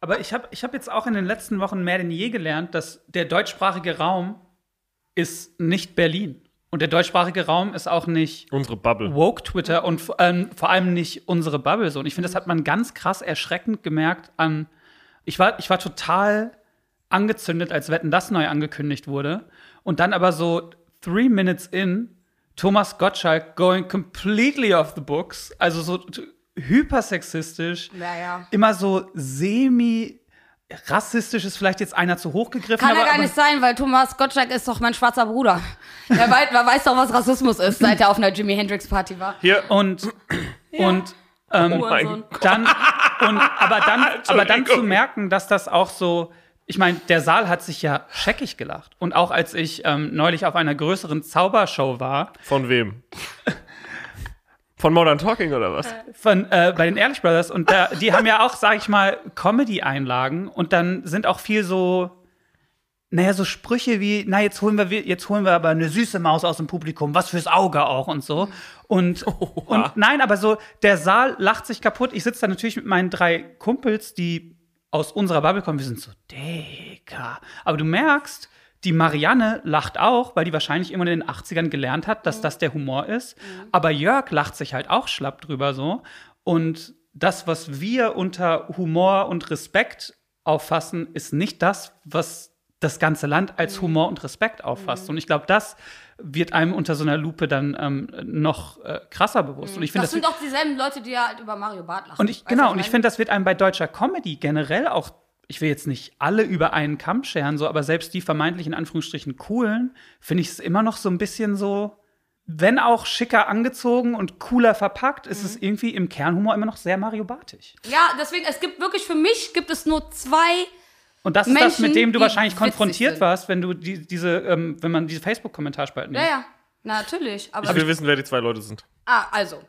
[SPEAKER 1] aber ich habe ich hab jetzt auch in den letzten Wochen mehr denn je gelernt, dass der deutschsprachige Raum ist nicht Berlin. Und der deutschsprachige Raum ist auch nicht
[SPEAKER 2] unsere Bubble.
[SPEAKER 1] woke Twitter und vor- ähm, vor allem nicht unsere Bubble so. Und ich finde, das hat man ganz krass erschreckend gemerkt an. Ich war, ich war total angezündet, als Wetten das neu angekündigt wurde. Und dann aber so three minutes in, Thomas Gottschalk going completely off the books. Also so hypersexistisch.
[SPEAKER 3] Ja, ja.
[SPEAKER 1] Immer so semi rassistisch ist vielleicht jetzt einer zu hoch gegriffen.
[SPEAKER 3] Kann ja gar
[SPEAKER 1] aber,
[SPEAKER 3] nicht sein, weil Thomas Gottschalk ist doch mein schwarzer Bruder. Er weiß, wer weiß doch, was Rassismus ist, seit er auf einer Jimi Hendrix Party war.
[SPEAKER 2] Hier,
[SPEAKER 1] Und, und ähm,
[SPEAKER 2] Oh
[SPEAKER 1] dann und aber dann aber dann zu merken, dass das auch so ich meine, der Saal hat sich ja scheckig gelacht. Und auch als ich ähm, neulich auf einer größeren Zaubershow war,
[SPEAKER 2] von wem? Von Modern Talking oder was?
[SPEAKER 1] von, äh, bei den Ehrlich Brothers, und da, die haben ja auch, sag ich mal, Comedy-Einlagen. Und dann sind auch viel so, naja, so Sprüche wie, na, jetzt holen wir, jetzt holen wir aber eine süße Maus aus dem Publikum, was fürs Auge auch und so. Und, und nein, aber so, der Saal lacht sich kaputt. Ich sitze da natürlich mit meinen drei Kumpels, die aus unserer Bubble kommen. Wir sind so, Digga. Aber du merkst, die Marianne lacht auch, weil die wahrscheinlich immer in den 80ern gelernt hat, dass das der Humor ist. Aber Jörg lacht sich halt auch schlapp drüber so. Und das, was wir unter Humor und Respekt auffassen, ist nicht das, was das ganze Land als Humor und Respekt auffasst. Und ich glaube, das wird einem unter so einer Lupe dann ähm, noch äh, krasser bewusst. Und ich finde
[SPEAKER 3] Das sind doch dieselben Leute, die ja halt über Mario Barth lachen.
[SPEAKER 1] und ich, genau,
[SPEAKER 3] was
[SPEAKER 1] und ich finde, das wird einem bei deutscher Comedy generell auch, ich will jetzt nicht alle über einen Kamm scheren, so, aber selbst die vermeintlich in Anführungsstrichen coolen, finde ich es immer noch so ein bisschen so, wenn auch schicker angezogen und cooler verpackt, ist
[SPEAKER 3] Mhm.
[SPEAKER 1] es irgendwie im Kernhumor immer noch sehr Mario Bartig.
[SPEAKER 3] Ja, deswegen, es gibt wirklich, für mich gibt es nur zwei
[SPEAKER 1] Und das ist das, mit dem du wahrscheinlich konfrontiert
[SPEAKER 3] sind.
[SPEAKER 1] warst, wenn du die, diese, ähm, wenn man diese Facebook-Kommentarspalten
[SPEAKER 3] Ja, ja, natürlich. Aber
[SPEAKER 2] Ich will wissen, wer die zwei Leute sind.
[SPEAKER 3] ah, also,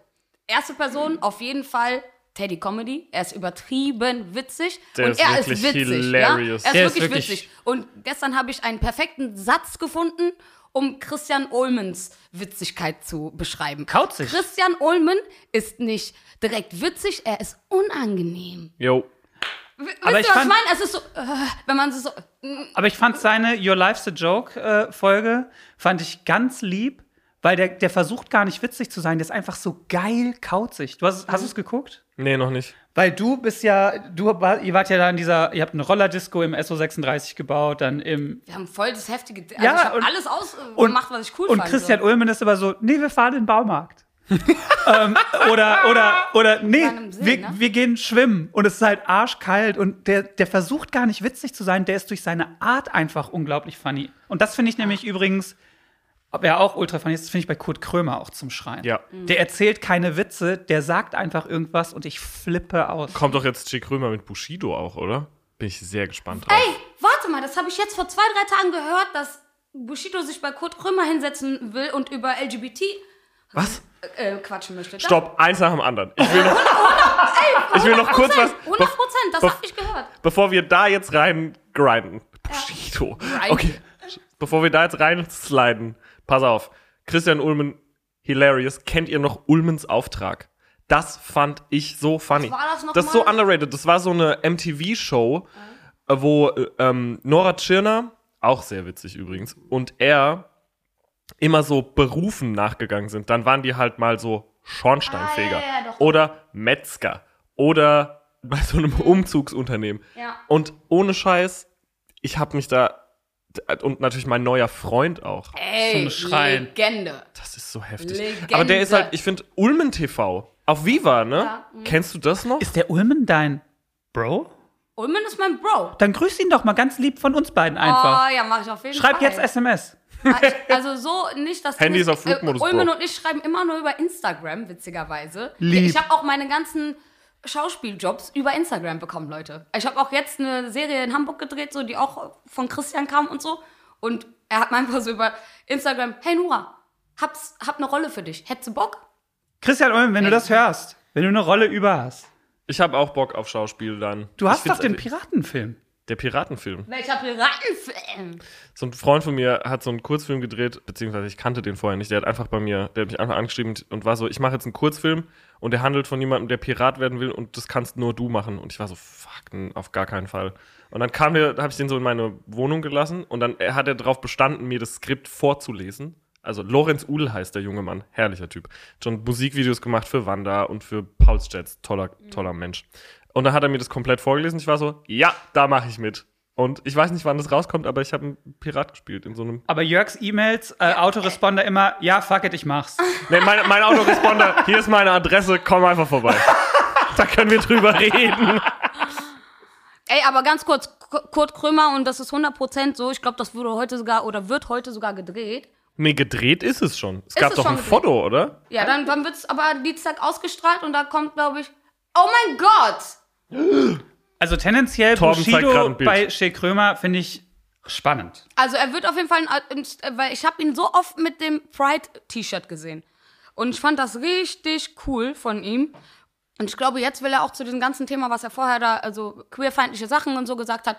[SPEAKER 3] erste Person auf jeden Fall Teddy Comedy. Er ist übertrieben witzig.
[SPEAKER 2] Der
[SPEAKER 3] und
[SPEAKER 2] ist
[SPEAKER 3] er ist
[SPEAKER 2] wirklich
[SPEAKER 3] witzig.
[SPEAKER 2] hilarious.
[SPEAKER 3] Ja? Er
[SPEAKER 1] Der
[SPEAKER 3] ist
[SPEAKER 1] ist
[SPEAKER 3] wirklich,
[SPEAKER 1] wirklich-
[SPEAKER 3] witzig. Und gestern habe ich einen perfekten Satz gefunden, um Christian Ullmans Witzigkeit zu beschreiben.
[SPEAKER 1] Kauzig.
[SPEAKER 3] Christian Ullmann ist nicht direkt witzig, er ist unangenehm.
[SPEAKER 2] Yo.
[SPEAKER 1] Aber
[SPEAKER 3] wisst
[SPEAKER 1] ich
[SPEAKER 3] ihr, was ich
[SPEAKER 1] fand-
[SPEAKER 3] meine? Es ist so, äh, wenn man so, mm,
[SPEAKER 1] Aber ich fand seine Your Life's a Joke äh, Folge, fand ich ganz lieb, weil der, der versucht gar nicht witzig zu sein, der ist einfach so geil kauzig. Du hast, hast du es geguckt?
[SPEAKER 2] Nee, noch nicht.
[SPEAKER 1] Weil du bist ja, du war, ihr wart ja da in dieser, ihr habt eine Rollerdisco im SO36 gebaut, dann im
[SPEAKER 3] wir haben voll das heftige, also
[SPEAKER 1] Ja,
[SPEAKER 3] ich habe
[SPEAKER 1] und-
[SPEAKER 3] alles ausgemacht, was ich cool
[SPEAKER 1] und
[SPEAKER 3] fand.
[SPEAKER 1] Christian
[SPEAKER 3] so.
[SPEAKER 1] Ulmen ist immer so, nee, wir fahren in den Baumarkt. ähm, oder, oder, oder, nee,
[SPEAKER 3] See,
[SPEAKER 1] wir,
[SPEAKER 3] ne?
[SPEAKER 1] wir gehen schwimmen und es ist halt arschkalt und der, der versucht gar nicht witzig zu sein, der ist durch seine Art einfach unglaublich funny. Und das finde ich nämlich übrigens, wer auch ultra funny ist, das finde ich bei Kurt Krömer auch zum Schreien.
[SPEAKER 2] Ja.
[SPEAKER 1] Der erzählt keine Witze, der sagt einfach irgendwas und ich flippe aus.
[SPEAKER 2] Kommt doch jetzt Jake Krömer mit Bushido auch, oder? Bin ich sehr gespannt drauf.
[SPEAKER 3] Ey, warte mal, das habe ich jetzt vor zwei, drei Tagen gehört, dass Bushido sich bei Kurt Krömer hinsetzen will und über LGBT
[SPEAKER 2] Was?
[SPEAKER 3] Äh, quatschen möchte. Das-
[SPEAKER 2] Stopp, eins nach dem anderen. Ich will noch, ich will noch kurz was.
[SPEAKER 3] 100 Prozent, das habe ich gehört.
[SPEAKER 2] Bevor wir da jetzt rein grinden. Bushido.
[SPEAKER 3] Grinden.
[SPEAKER 2] Okay. Bevor wir da jetzt rein sliden. Pass auf. Christian Ulmen, hilarious. Kennt ihr noch Ulmens Auftrag? Das fand ich so funny.
[SPEAKER 3] Was war das noch
[SPEAKER 2] das ist so
[SPEAKER 3] mal?
[SPEAKER 2] underrated. Das war so eine MTV-Show, äh, wo äh, ähm, Nora Tschirner, auch sehr witzig übrigens, und er immer so Berufen nachgegangen sind. Dann waren die halt mal so Schornsteinfeger
[SPEAKER 3] Ah, ja, ja, doch, doch.
[SPEAKER 2] oder Metzger oder bei so einem Umzugsunternehmen.
[SPEAKER 3] Ja.
[SPEAKER 2] Und ohne Scheiß, ich habe mich da und natürlich mein neuer Freund auch.
[SPEAKER 3] Ey,
[SPEAKER 1] Zum Schreien.
[SPEAKER 3] Legende.
[SPEAKER 2] Das ist so heftig.
[SPEAKER 3] Legende.
[SPEAKER 2] Aber der ist halt, ich finde Ulmen TV auf Viva, ne?
[SPEAKER 3] Ja, mhm.
[SPEAKER 2] Kennst du das noch?
[SPEAKER 1] Ist der Ulmen dein Bro?
[SPEAKER 3] Ulmen ist mein Bro.
[SPEAKER 1] Dann grüß ihn doch mal ganz lieb von uns beiden einfach.
[SPEAKER 3] Oh ja, mach ich auf jeden
[SPEAKER 1] Schreib
[SPEAKER 3] Fall.
[SPEAKER 1] jetzt SMS.
[SPEAKER 3] Ich- Also so nicht das
[SPEAKER 2] Handy
[SPEAKER 3] Ding
[SPEAKER 2] ist auf Flugmodus,
[SPEAKER 3] Äh, Ulmen und ich schreiben immer nur über Instagram, witzigerweise.
[SPEAKER 1] Lieb.
[SPEAKER 3] Ich habe auch meine ganzen Schauspieljobs über Instagram bekommen, Leute. Ich habe auch jetzt eine Serie in Hamburg gedreht, so die auch von Christian kam und so. Und er hat mir einfach so über Instagram, hey Nora, hab's, hab eine Rolle für dich. Hättest du Bock?
[SPEAKER 1] Christian Ulmen, wenn du das hörst, wenn du eine Rolle über hast.
[SPEAKER 2] Ich habe auch Bock auf Schauspiel dann.
[SPEAKER 1] Du hast doch den Piratenfilm.
[SPEAKER 2] Der Piratenfilm.
[SPEAKER 3] Welcher Piratenfilm?
[SPEAKER 2] So ein Freund von mir hat so einen Kurzfilm gedreht, beziehungsweise ich kannte den vorher nicht. Der hat einfach bei mir, der hat mich einfach angeschrieben und war so, ich mache jetzt einen Kurzfilm und der handelt von jemandem, der Pirat werden will und das kannst nur du machen. Und ich war so, fuck, auf gar keinen Fall. Und dann kam der, habe ich den so in meine Wohnung gelassen und dann hat er darauf bestanden, mir das Skript vorzulesen. Also Lorenz Uhl heißt der junge Mann, herrlicher Typ. Schon Musikvideos gemacht für Wanda und für Paul's Jets, toller, toller Mensch. Und dann hat er mir das komplett vorgelesen. Ich war so, ja, da mache ich mit. Und ich weiß nicht, wann das rauskommt, aber ich habe einen Pirat gespielt in so einem.
[SPEAKER 1] Aber Jörgs E-Mails, äh, Autoresponder immer, ja, fuck it, ich mach's.
[SPEAKER 2] Nee, mein, mein Autoresponder, hier ist meine Adresse, komm einfach vorbei. da können wir drüber reden.
[SPEAKER 3] Ey, aber ganz kurz, Kurt Krömer, und das ist 100% so, ich glaube, das wurde heute sogar, oder wird heute sogar gedreht.
[SPEAKER 2] Nee, gedreht ist es schon. Es
[SPEAKER 3] Ist
[SPEAKER 2] gab
[SPEAKER 3] es
[SPEAKER 2] doch
[SPEAKER 3] schon
[SPEAKER 2] ein
[SPEAKER 3] gedreht?
[SPEAKER 2] Foto, oder?
[SPEAKER 3] Ja, dann, dann wird es aber Dienstag ausgestrahlt und da kommt, glaube ich, oh mein Gott!
[SPEAKER 1] Also tendenziell
[SPEAKER 2] Torben
[SPEAKER 1] Bushido bei Shea Krömer finde ich spannend.
[SPEAKER 3] Also er wird auf jeden Fall, ein, ein, weil ich habe ihn so oft mit dem Pride-T-Shirt gesehen. Und ich fand das richtig cool von ihm. Und ich glaube, jetzt will er auch zu diesem ganzen Thema, was er vorher da, also queerfeindliche Sachen und so gesagt hat,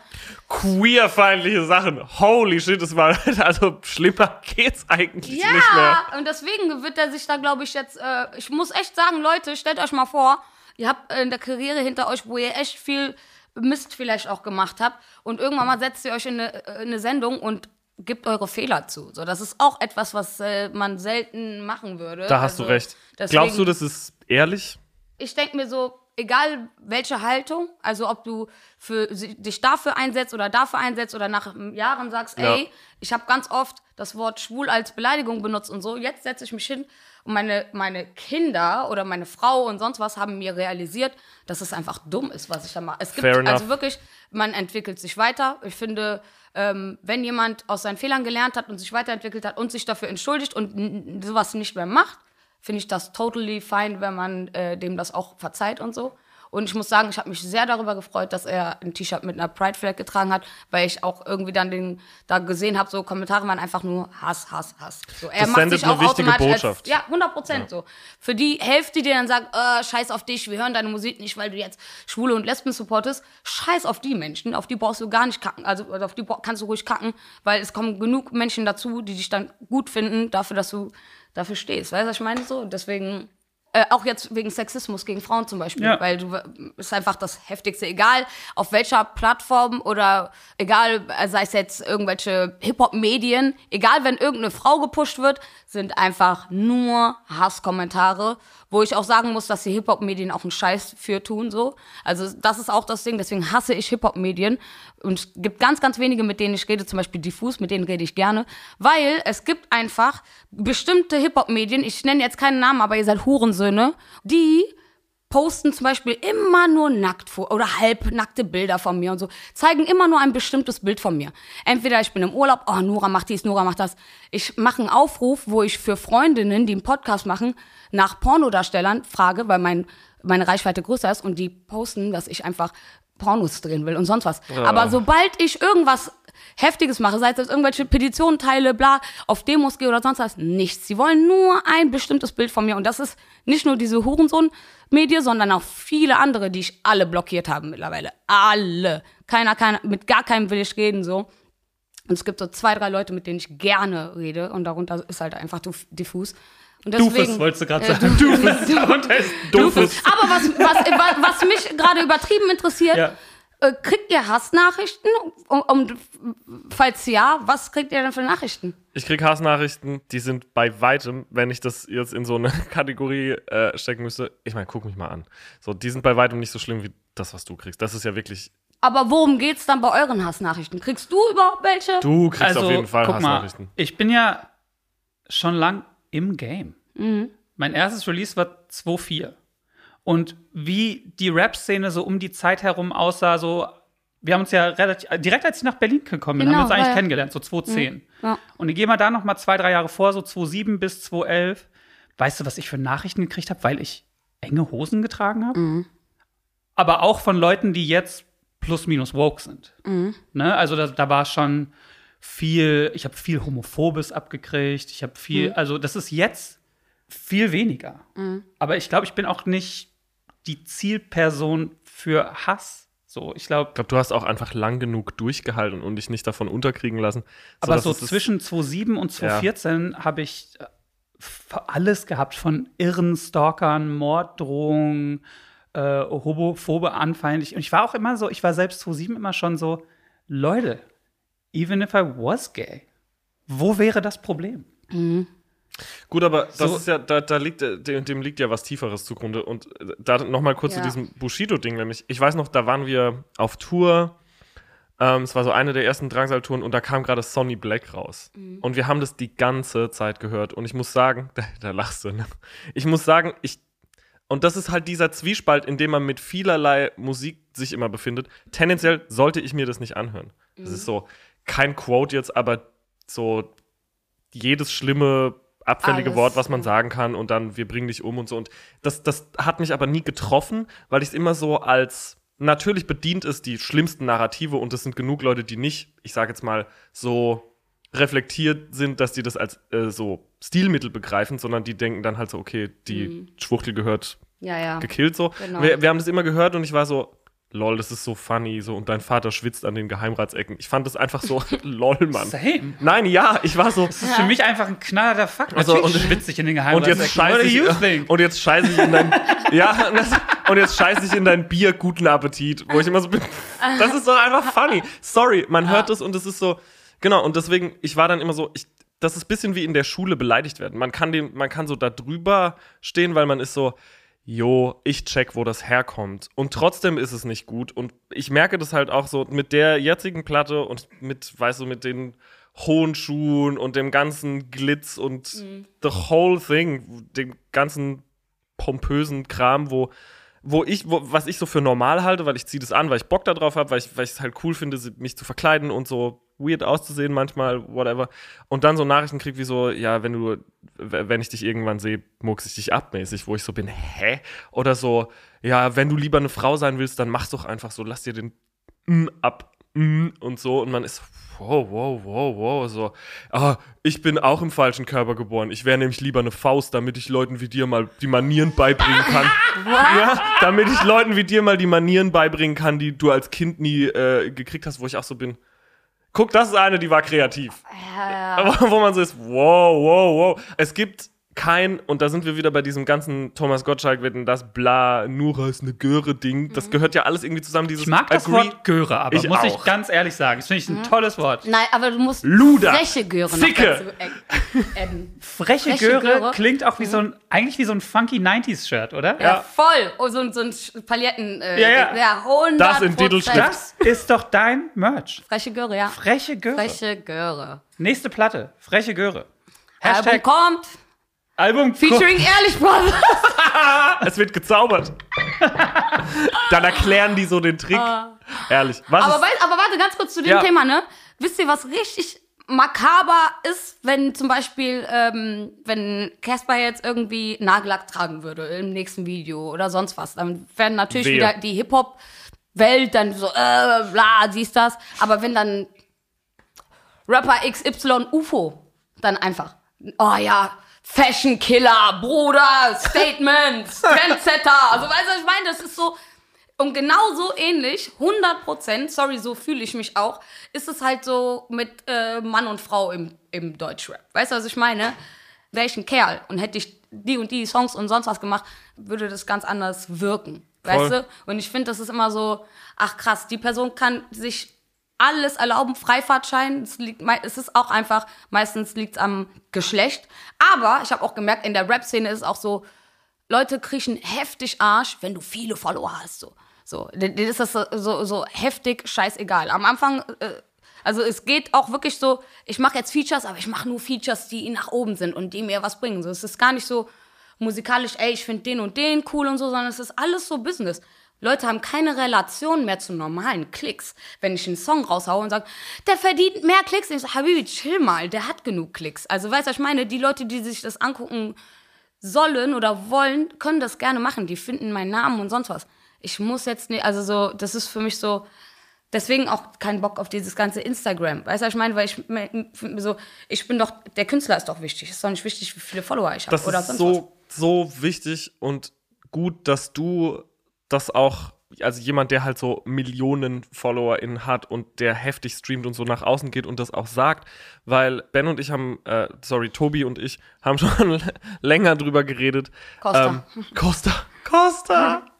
[SPEAKER 2] Queerfeindliche Sachen. Holy shit, das war, also schlimmer geht's eigentlich nicht mehr.
[SPEAKER 3] Ja, und deswegen wird er sich da, glaube ich, jetzt. Äh, ich muss echt sagen, Leute, stellt euch mal vor, ihr habt in der Karriere hinter euch, wo ihr echt viel Mist vielleicht auch gemacht habt. Und irgendwann mal setzt ihr euch in eine, äh, in eine Sendung und gibt eure Fehler zu. So, das ist auch etwas, was äh, man selten machen würde.
[SPEAKER 2] Da hast du
[SPEAKER 3] Also,
[SPEAKER 2] recht.
[SPEAKER 3] deswegen-
[SPEAKER 2] Glaubst du, das ist ehrlich?
[SPEAKER 3] ich denke mir so, egal welche Haltung, also ob du für, dich dafür einsetzt oder dafür einsetzt oder nach Jahren sagst,
[SPEAKER 2] Ja.
[SPEAKER 3] ey, ich habe ganz oft das Wort schwul als Beleidigung benutzt und so, jetzt setze ich mich hin und meine, meine Kinder oder meine Frau und sonst was haben mir realisiert, dass es einfach dumm ist, was ich da mache. Es gibt
[SPEAKER 2] Fair enough.
[SPEAKER 3] also wirklich, man entwickelt sich weiter. Ich finde, ähm, wenn jemand aus seinen Fehlern gelernt hat und sich weiterentwickelt hat und sich dafür entschuldigt und sowas nicht mehr macht, finde ich das totally fine, wenn man äh, dem das auch verzeiht und so. Und ich muss sagen, ich habe mich sehr darüber gefreut, dass er ein T-Shirt mit einer Pride Flag getragen hat, weil ich auch irgendwie dann den da gesehen habe, so Kommentare waren einfach nur Hass, Hass, Hass. So, er
[SPEAKER 2] Das sendet eine wichtige
[SPEAKER 3] automatisch
[SPEAKER 2] Botschaft.
[SPEAKER 3] Als, ja, 100 Prozent so. Für die Hälfte, die dann sagt, äh, scheiß auf dich, wir hören deine Musik nicht, weil du jetzt Schwule und Lesben supportest, scheiß auf die Menschen, auf die brauchst du gar nicht kacken, also auf die kannst du ruhig kacken, weil es kommen genug Menschen dazu, die dich dann gut finden, dafür, dass du dafür stehst. Weißt du, was ich meine? So, deswegen, äh, auch jetzt wegen Sexismus gegen Frauen zum Beispiel,
[SPEAKER 1] Ja.
[SPEAKER 3] weil du ist einfach das Heftigste, egal auf welcher Plattform oder egal, äh, sei es jetzt irgendwelche Hip-Hop-Medien, egal wenn irgendeine Frau gepusht wird, sind einfach nur Hasskommentare, wo ich auch sagen muss, dass die Hip-Hop-Medien auch einen Scheiß für tun, so. Also das ist auch das Ding, deswegen hasse ich Hip-Hop-Medien und es gibt ganz, ganz wenige, mit denen ich rede, zum Beispiel Diffus, mit denen rede ich gerne, weil es gibt einfach bestimmte Hip-Hop-Medien, ich nenne jetzt keinen Namen, aber ihr seid Hurensöhne, die posten zum Beispiel immer nur nackt vor oder halbnackte Bilder von mir und so, zeigen immer nur ein bestimmtes Bild von mir. Entweder ich bin im Urlaub, oh, Nora macht dies, Nora macht das. Ich mache einen Aufruf, wo ich für Freundinnen, die einen Podcast machen, nach Pornodarstellern frage, weil mein, meine Reichweite größer ist und die posten, dass ich einfach Pornos drehen will und sonst was. Aber sobald ich irgendwas Heftiges mache, sei es irgendwelche Petitionen teile, bla, auf Demos gehe oder sonst was, nichts. Sie wollen nur ein bestimmtes Bild von mir und das ist nicht nur diese Hurensohn-Medie, sondern auch viele andere, die ich alle blockiert habe mittlerweile. Alle. Keiner, keiner, mit gar keinem will ich reden, so. Und es gibt so zwei, drei Leute, mit denen ich gerne rede und darunter ist halt einfach diffus. Und deswegen,
[SPEAKER 1] Doofes, wolltest du gerade
[SPEAKER 3] Äh,
[SPEAKER 1] sagen. Doofes. Darunter ist
[SPEAKER 2] Doofes.
[SPEAKER 3] aber was, was, was, was mich gerade übertrieben interessiert,
[SPEAKER 1] Ja.
[SPEAKER 3] Äh, kriegt ihr Hassnachrichten? Um, um, falls ja, was kriegt ihr denn für Nachrichten?
[SPEAKER 2] Ich krieg Hassnachrichten, die sind bei weitem, wenn ich das jetzt in so eine Kategorie äh, stecken müsste. Ich meine, guck mich mal an. So, die sind bei weitem nicht so schlimm wie das, was du kriegst. Das ist ja wirklich.
[SPEAKER 3] Aber worum geht's dann bei euren Hassnachrichten? Kriegst du überhaupt welche?
[SPEAKER 2] Du kriegst
[SPEAKER 1] also,
[SPEAKER 2] auf jeden Fall
[SPEAKER 1] guck mal,
[SPEAKER 2] Hassnachrichten.
[SPEAKER 1] ich bin ja schon lang im Game. Mein erstes Release war 2.4. Und wie die Rap-Szene so um die Zeit herum aussah, so, wir haben uns ja relativ, direkt als ich nach Berlin gekommen bin,
[SPEAKER 3] Genau,
[SPEAKER 1] haben wir uns eigentlich
[SPEAKER 3] ja.
[SPEAKER 1] kennengelernt, so 2010.
[SPEAKER 3] Ja.
[SPEAKER 1] Und ich gehe mal da noch mal zwei, drei Jahre vor, so 2007 bis 2011. Weißt du, was ich für Nachrichten gekriegt habe, weil ich enge Hosen getragen habe? Aber auch von Leuten, die jetzt plus minus woke sind. Ne? Also da, da war schon viel, ich habe viel Homophobes abgekriegt, ich habe viel, also das ist jetzt viel weniger. Aber ich glaube, ich bin auch nicht die Zielperson für Hass. So, ich glaube,
[SPEAKER 2] Ich glaube, du hast auch einfach lang genug durchgehalten und dich nicht davon unterkriegen lassen.
[SPEAKER 1] aber so zwischen 2007 und 2014 habe ich äh, alles gehabt von irren Stalkern, Morddrohungen, äh, homophobe Anfeindlich. Und ich war auch immer so, ich war selbst 2007 immer schon so, Leute, even if I was gay, wo wäre das Problem?
[SPEAKER 2] Gut, aber das
[SPEAKER 1] So-
[SPEAKER 2] ist ja, da, da liegt, äh, dem, dem liegt ja was Tieferes zugrunde. Und äh, da nochmal kurz
[SPEAKER 3] Ja.
[SPEAKER 2] zu diesem Bushido-Ding, nämlich, ich weiß noch, da waren wir auf Tour. Ähm, es war so eine der ersten Drangsal-Touren und da kam gerade Sonny Black raus. Und wir haben das die ganze Zeit gehört. Und ich muss sagen, da, da lachst du, ne? Ich muss sagen, ich. Und das ist halt dieser Zwiespalt, in dem man mit vielerlei Musik sich immer befindet. Tendenziell sollte ich mir das nicht anhören. Das ist so kein Quote jetzt, aber so jedes schlimme, abfällige
[SPEAKER 3] Alles,
[SPEAKER 2] Wort, was man sagen kann und dann wir bringen dich um und so. Und das, das hat mich aber nie getroffen, weil ich es immer so als natürlich bedient ist die schlimmsten Narrative und es sind genug Leute, die nicht, ich sage jetzt mal, so reflektiert sind, dass die das als äh, so Stilmittel begreifen, sondern die denken dann halt so, okay, die Schwuchtel gehört
[SPEAKER 3] Ja, ja.
[SPEAKER 2] gekillt so.
[SPEAKER 3] Genau.
[SPEAKER 2] Wir, wir haben das immer gehört und ich war so, lol, das ist so funny, so und dein Vater schwitzt an den Geheimratsecken. Ich fand das einfach so, lol, Mann.
[SPEAKER 1] Same.
[SPEAKER 2] Nein, ja, ich war so,
[SPEAKER 1] Das ist für mich einfach ein knallerter Fakt.
[SPEAKER 2] Also,
[SPEAKER 1] Natürlich
[SPEAKER 2] und-
[SPEAKER 1] schwitze ich in den
[SPEAKER 2] und
[SPEAKER 1] Geheimratsecken.
[SPEAKER 2] jetzt scheiße
[SPEAKER 1] What do you
[SPEAKER 2] ich,
[SPEAKER 1] think?
[SPEAKER 2] und jetzt scheiße ich in dein, ja, und, das, und jetzt scheiße ich in dein Bier, guten Appetit, wo ich immer so bin, das ist doch einfach funny. Sorry, man hört es und es ist so, genau, und deswegen, ich war dann immer so, ich, das ist ein bisschen wie in der Schule beleidigt werden. Man kann dem, man kann so da drüber stehen, weil man ist so, jo, ich check, wo das herkommt. Und trotzdem ist es nicht gut. Und ich merke das halt auch so mit der jetzigen Platte und mit, weißt du, mit den hohen Schuhen und dem ganzen Glitz und the whole thing, dem ganzen pompösen Kram, wo wo ich, wo, was ich so für normal halte, weil ich ziehe das an, weil ich Bock darauf habe, weil ich es halt cool finde, mich zu verkleiden und so weird auszusehen manchmal, whatever. Und dann so Nachrichten krieg wie so, ja, wenn du, wenn ich dich irgendwann sehe, muckse ich dich abmäßig, wo ich so bin, hä? Oder so, ja, wenn du lieber eine Frau sein willst, dann mach's doch einfach so, lass dir den ab mm und so und man ist wow, wow, wow, wow, so, ah, ich bin auch im falschen Körper geboren. Ich wäre nämlich lieber eine Faust, damit ich Leuten wie dir mal die Manieren beibringen kann. ja, damit ich Leuten wie dir mal die Manieren beibringen kann, die du als Kind nie äh, gekriegt hast, wo ich auch so bin. Guck, das ist eine, die war kreativ. Aber wo man so ist, wow, wow, wow. Es gibt kein, und da sind wir wieder bei diesem ganzen Thomas Gottschalk, wird denn das bla, Nura ist eine Göre-Ding. Das gehört ja alles irgendwie zusammen, dieses
[SPEAKER 1] Ich mag das
[SPEAKER 2] Agree-
[SPEAKER 1] Wort Göre, aber
[SPEAKER 2] Ich
[SPEAKER 1] muss
[SPEAKER 2] auch.
[SPEAKER 1] ich ganz ehrlich sagen. Das finde ich ein tolles Wort.
[SPEAKER 3] Nein, aber du musst
[SPEAKER 2] Luder.
[SPEAKER 3] freche Göre noch
[SPEAKER 2] Zicke.
[SPEAKER 3] dazu äh, adden.
[SPEAKER 1] Freche,
[SPEAKER 3] Freche
[SPEAKER 1] Göre,
[SPEAKER 3] Göre.
[SPEAKER 1] klingt auch wie so ein, eigentlich wie so ein funky 90s-Shirt, oder?
[SPEAKER 3] Ja, voll. Oh, so, ein- so ein Paletten. Äh,
[SPEAKER 1] Ja, ja.
[SPEAKER 3] ja 100
[SPEAKER 2] Das in.
[SPEAKER 1] Das ist doch dein Merch.
[SPEAKER 3] Freche Göre, ja.
[SPEAKER 1] Freche Göre.
[SPEAKER 3] Freche Göre.
[SPEAKER 1] Nächste Platte. Freche Göre.
[SPEAKER 3] Album
[SPEAKER 1] Hashtag
[SPEAKER 3] kommt.
[SPEAKER 1] Album.
[SPEAKER 3] Featuring Ehrlich Brothers.
[SPEAKER 2] Es wird gezaubert. Dann erklären die so den Trick. Ehrlich. Was
[SPEAKER 3] Aber, weißt, aber warte ganz kurz zu dem
[SPEAKER 2] Ja.
[SPEAKER 3] Thema, ne? Wisst ihr, was richtig makaber ist, wenn zum Beispiel, ähm, wenn Casper jetzt irgendwie Nagellack tragen würde im nächsten Video oder sonst was, dann werden natürlich
[SPEAKER 2] Wehe.
[SPEAKER 3] wieder die Hip-Hop-Welt dann so, äh, bla, siehst das. Aber wenn dann Rapper XY UFO dann einfach, oh ja, Fashion Killer, Bruder, Statements, Trendsetter. Also weißt du, was ich meine? Das ist so, und genau so ähnlich, 100 Prozent, sorry, so fühle ich mich auch, ist es halt so mit äh, Mann und Frau im, im Deutschrap. Weißt du, was ich meine? Wäre ich ein Kerl und hätte ich die und die Songs und sonst was gemacht, würde das ganz anders wirken. Weißt
[SPEAKER 2] Voll.
[SPEAKER 3] du? Und ich finde, das ist immer so, ach krass, die Person kann sich alles erlauben, Freifahrtschein. Es, liegt, es ist auch einfach, meistens liegt es am Geschlecht. Aber ich habe auch gemerkt, in der Rap-Szene ist es auch so, Leute kriechen heftig Arsch, wenn du viele Follower hast. So, so denen ist das so, so, so heftig scheißegal. Am Anfang, äh, also es geht auch wirklich so, ich mache jetzt Features, aber ich mache nur Features, die nach oben sind und die mir was bringen. So, es ist gar nicht so musikalisch, ey, ich finde den und den cool und so, sondern es ist alles so Business. Leute haben keine Relation mehr zu normalen Klicks. Wenn ich einen Song raushaue und sage, der verdient mehr Klicks, ich so, Habibi, chill mal, der hat genug Klicks. Also weißt du, was ich meine, die Leute, die sich das angucken sollen oder wollen, können das gerne machen. Die finden meinen Namen und sonst was. Ich muss jetzt nicht, also so, das ist für mich so, deswegen auch kein Bock auf dieses ganze Instagram. Weißt du, was ich meine? Weil ich so, ich bin doch, der Künstler ist doch wichtig. Es ist doch nicht wichtig, wie viele Follower ich habe
[SPEAKER 2] das
[SPEAKER 3] oder
[SPEAKER 2] ist
[SPEAKER 3] was.
[SPEAKER 2] so, so wichtig und gut, dass du das auch also jemand, der halt so Millionen FollowerInnen hat und der heftig streamt und so nach außen geht und das auch sagt, weil Ben und ich haben, äh, sorry, Tobi und ich haben schon länger drüber geredet.
[SPEAKER 3] Costa.
[SPEAKER 2] Ähm, Costa. Costa.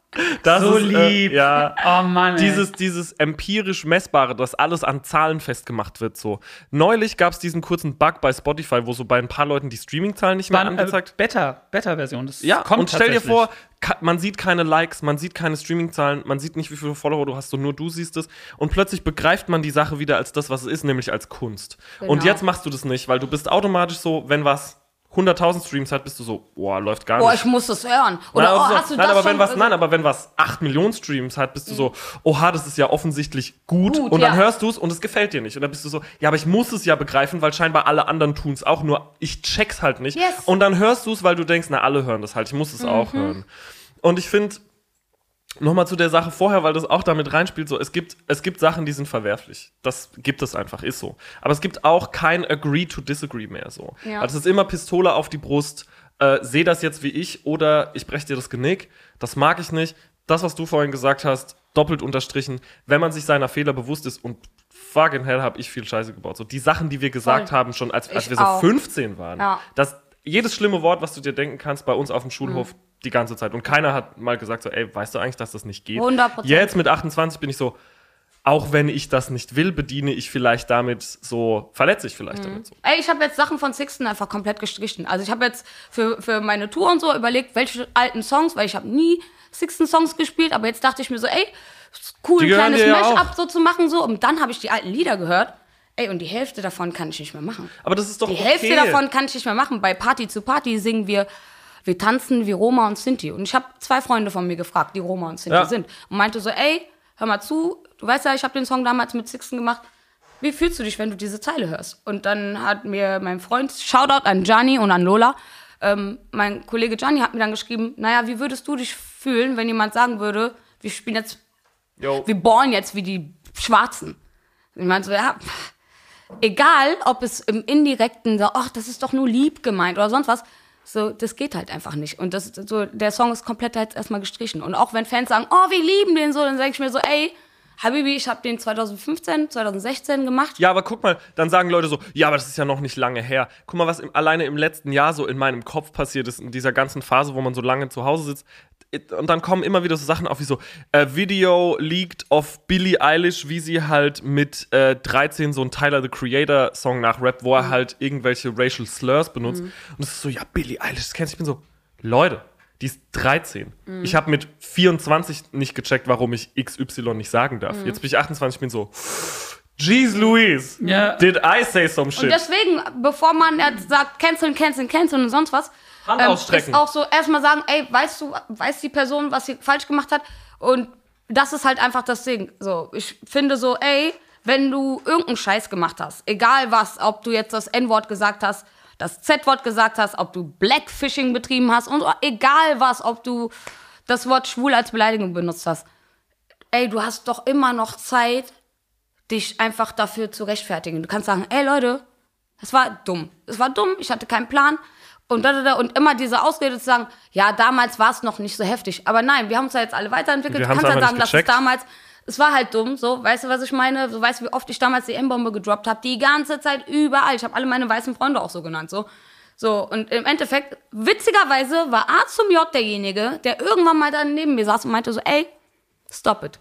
[SPEAKER 2] Das
[SPEAKER 1] So
[SPEAKER 2] ist, äh,
[SPEAKER 1] lieb.
[SPEAKER 2] ja.
[SPEAKER 1] Oh Mann. Ey.
[SPEAKER 2] Dieses, dieses empirisch Messbare, dass alles an Zahlen festgemacht wird, so. Neulich gab es diesen kurzen Bug bei Spotify, wo so bei ein paar Leuten die Streaming-Zahlen nicht mehr
[SPEAKER 1] War, äh,
[SPEAKER 2] angezeigt
[SPEAKER 1] Beta, Beta-Version. Das
[SPEAKER 2] ja,
[SPEAKER 1] kommt
[SPEAKER 2] und stell dir vor, man sieht keine Likes, man sieht keine Streaming-Zahlen, man sieht nicht, wie viele Follower du hast, so nur du siehst es. Und plötzlich begreift man die Sache wieder als das, was es ist, nämlich als Kunst. Und
[SPEAKER 3] Genau.
[SPEAKER 2] jetzt machst du das nicht, weil du bist automatisch so, wenn was 100.000 Streams hat, bist du so, boah, läuft gar
[SPEAKER 3] Boah,
[SPEAKER 2] nicht.
[SPEAKER 3] ich muss das hören. Oder,
[SPEAKER 2] Nein,
[SPEAKER 3] oh,
[SPEAKER 2] so,
[SPEAKER 3] hast du
[SPEAKER 2] nein,
[SPEAKER 3] das
[SPEAKER 2] aber
[SPEAKER 3] schon?
[SPEAKER 2] wenn was, nein, aber wenn was 8 Millionen Streams hat, bist du so, oha, das ist ja offensichtlich gut.
[SPEAKER 3] Gut,
[SPEAKER 2] und dann
[SPEAKER 3] ja.
[SPEAKER 2] hörst du es und es gefällt dir nicht. Und dann bist du so, ja, aber ich muss es ja begreifen, weil scheinbar alle anderen tun es auch, nur ich check's halt nicht.
[SPEAKER 3] Yes.
[SPEAKER 2] Und dann hörst du es, weil du denkst, na, alle hören das halt, ich muss es auch hören. Und ich finde, Nochmal zu der Sache vorher, weil das auch damit reinspielt, so, es gibt, es gibt Sachen, die sind verwerflich. Das gibt es einfach, ist so. Aber es gibt auch kein Agree to Disagree mehr, so.
[SPEAKER 3] Ja.
[SPEAKER 2] Also es ist immer Pistole auf die Brust, äh, seh das jetzt wie ich oder ich brech dir das Genick. Das mag ich nicht. Das, was du vorhin gesagt hast, doppelt unterstrichen, wenn man sich seiner Fehler bewusst ist und fucking hell habe ich viel Scheiße gebaut. So, die Sachen, die wir gesagt
[SPEAKER 3] Voll.
[SPEAKER 2] haben, schon als, als
[SPEAKER 3] Ich
[SPEAKER 2] wir so
[SPEAKER 3] auch.
[SPEAKER 2] 15 waren.
[SPEAKER 3] Ja.
[SPEAKER 2] Das, jedes schlimme Wort, was du dir denken kannst, bei uns auf dem Schulhof die ganze Zeit. Und keiner hat mal gesagt so, ey, weißt du eigentlich, dass das nicht geht?
[SPEAKER 3] 100%.
[SPEAKER 2] Jetzt mit 28 bin ich so, auch wenn ich das nicht will, bediene ich vielleicht damit so, verletze ich vielleicht damit so.
[SPEAKER 3] Ey, ich habe jetzt Sachen von Sixten einfach komplett gestrichen. Also ich habe jetzt für, für meine Tour und so überlegt, welche alten Songs, weil ich habe nie Sixten Songs gespielt, aber jetzt dachte ich mir so, ey, cool, ein kleines
[SPEAKER 2] ja
[SPEAKER 3] Mash-up so zu machen so. Und dann habe ich die alten Lieder gehört. Ey, und die Hälfte davon kann ich nicht mehr machen.
[SPEAKER 2] Aber das ist doch
[SPEAKER 3] Die
[SPEAKER 2] okay.
[SPEAKER 3] Hälfte davon kann ich nicht mehr machen. Bei Party zu Party singen wir, wir tanzen wie Roma und Sinti. Und ich habe zwei Freunde von mir gefragt, die Roma und Sinti
[SPEAKER 2] Ja.
[SPEAKER 3] sind. Und meinte so, ey, hör mal zu, du weißt ja, ich habe den Song damals mit Sixten gemacht. Wie fühlst du dich, wenn du diese Zeile hörst? Und dann hat mir mein Freund, Shoutout an Gianni und an Lola, ähm, mein Kollege Gianni hat mir dann geschrieben, naja, wie würdest du dich fühlen, wenn jemand sagen würde, wir spielen jetzt
[SPEAKER 2] Yo.
[SPEAKER 3] wir bohren jetzt wie die Schwarzen. Ich meinte so, ja, egal, ob es im Indirekten so, ach, das ist doch nur lieb gemeint oder sonst was, so, das geht halt einfach nicht. Und das, so, der Song ist komplett jetzt erstmal gestrichen. Und auch wenn Fans sagen, oh, wir lieben den so, dann sage ich mir so, ey, Habibi, ich habe den 2015, 2016 gemacht.
[SPEAKER 2] Ja, aber guck mal, dann sagen Leute so, ja, aber das ist ja noch nicht lange her. Guck mal, was im, alleine im letzten Jahr so in meinem Kopf passiert ist, in dieser ganzen Phase, wo man so lange zu Hause sitzt. Und dann kommen immer wieder so Sachen auf wie so, äh, Video leaked of Billie Eilish, wie sie halt mit äh, 13 so einen Tyler the Creator Song nachrappt, wo er halt irgendwelche Racial Slurs benutzt. Und es ist so, ja, Billie Eilish, das kennst du. Ich bin so, Leute, die ist 13. Ich habe mit 24 nicht gecheckt, warum ich XY nicht sagen darf. Jetzt bin ich 28, ich bin so, Jeez Louise,
[SPEAKER 1] Ja.
[SPEAKER 2] did I say some
[SPEAKER 3] Und
[SPEAKER 2] shit?
[SPEAKER 3] deswegen, bevor man jetzt sagt, canceln, canceln, canceln und sonst was, ähm,
[SPEAKER 2] Hand ausstrecken.
[SPEAKER 3] ist auch so erstmal sagen, ey, weißt du, weiß die Person, was sie falsch gemacht hat? Und das ist halt einfach das Ding. So, ich finde so, ey, wenn du irgendeinen Scheiß gemacht hast, egal was, ob du jetzt das N-Wort gesagt hast, das Z-Wort gesagt hast, ob du Blackfishing betrieben hast und egal was, ob du das Wort schwul als Beleidigung benutzt hast. Ey, du hast doch immer noch Zeit, dich einfach dafür zu rechtfertigen. Du kannst sagen, ey Leute, es war dumm. Es war dumm, ich hatte keinen Plan. Und, da, da, da, und immer diese Ausrede zu sagen, ja, damals war es noch nicht so heftig. Aber nein, wir haben uns ja jetzt alle weiterentwickelt.
[SPEAKER 2] Wir
[SPEAKER 3] Du kannst ja sagen, dass es damals, es war halt dumm, so, weißt du, was ich meine? So, weißt du, wie oft ich damals die M-Bombe gedroppt habe? Die ganze Zeit überall. Ich habe alle meine weißen Freunde auch so genannt, so. So, und im Endeffekt, witzigerweise war A zum J derjenige, der irgendwann mal da neben mir saß und meinte so, ey, stop it.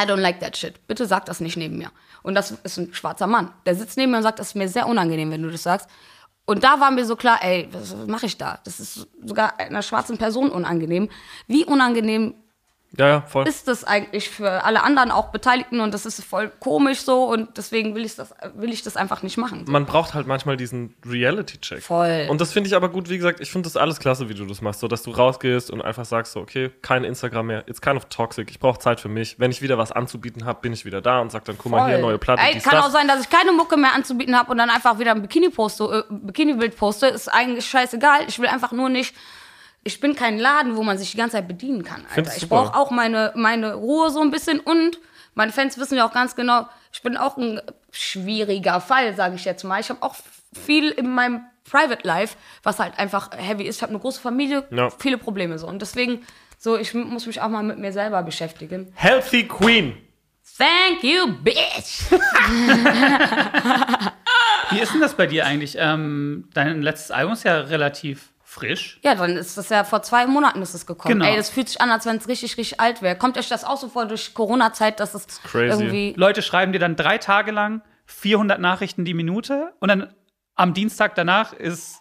[SPEAKER 3] I don't like that shit. Bitte sag das nicht neben mir. Und das ist ein schwarzer Mann. Der sitzt neben mir und sagt, das ist mir sehr unangenehm, wenn du das sagst. Und da war mir so klar, ey, was mache ich da? Das ist sogar einer schwarzen Person unangenehm. Wie unangenehm
[SPEAKER 2] ja, ja, voll.
[SPEAKER 3] ist das eigentlich für alle anderen auch Beteiligten und das ist voll komisch so und deswegen will ich das, will ich das einfach nicht machen.
[SPEAKER 2] Man braucht halt manchmal diesen Reality-Check.
[SPEAKER 3] Voll.
[SPEAKER 2] Und das finde ich aber gut, wie gesagt, ich finde das alles klasse, wie du das machst. So, dass du rausgehst und einfach sagst, so, okay, kein Instagram mehr, it's kind of toxic, ich brauche Zeit für mich. Wenn ich wieder was anzubieten habe, bin ich wieder da und sag dann, guck mal hier,
[SPEAKER 3] Voll.
[SPEAKER 2] neue Platte,
[SPEAKER 3] Ey, kann
[SPEAKER 2] das.
[SPEAKER 3] auch sein, dass ich keine Mucke mehr anzubieten habe und dann einfach wieder ein Bikini poste, äh, Bikini-Bild poste. Ist eigentlich scheißegal. Ich will einfach nur nicht. Ich bin kein Laden, wo man sich die ganze Zeit bedienen kann. Alter. Ich brauche auch meine, meine Ruhe so ein bisschen und meine Fans wissen ja auch ganz genau, ich bin auch ein schwieriger Fall, sage ich jetzt mal. Ich habe auch viel in meinem Private Life, was halt einfach heavy ist. Ich habe eine große Familie,
[SPEAKER 2] Ja.
[SPEAKER 3] viele Probleme so. Und deswegen So, ich muss mich auch mal mit mir selber beschäftigen.
[SPEAKER 2] Healthy Queen.
[SPEAKER 3] Thank you, bitch!
[SPEAKER 1] Wie ist denn das bei dir eigentlich? Ähm, dein letztes Album ist ja relativ frisch.
[SPEAKER 3] Ja, dann ist das ja vor zwei Monaten ist es gekommen.
[SPEAKER 1] Genau.
[SPEAKER 3] Ey, das fühlt sich an, als wenn es richtig, richtig alt wäre. Kommt euch das auch so vor durch Corona-Zeit, dass es
[SPEAKER 2] crazy.
[SPEAKER 3] irgendwie.
[SPEAKER 1] Leute schreiben dir dann drei Tage lang 400 Nachrichten die Minute und dann am Dienstag danach ist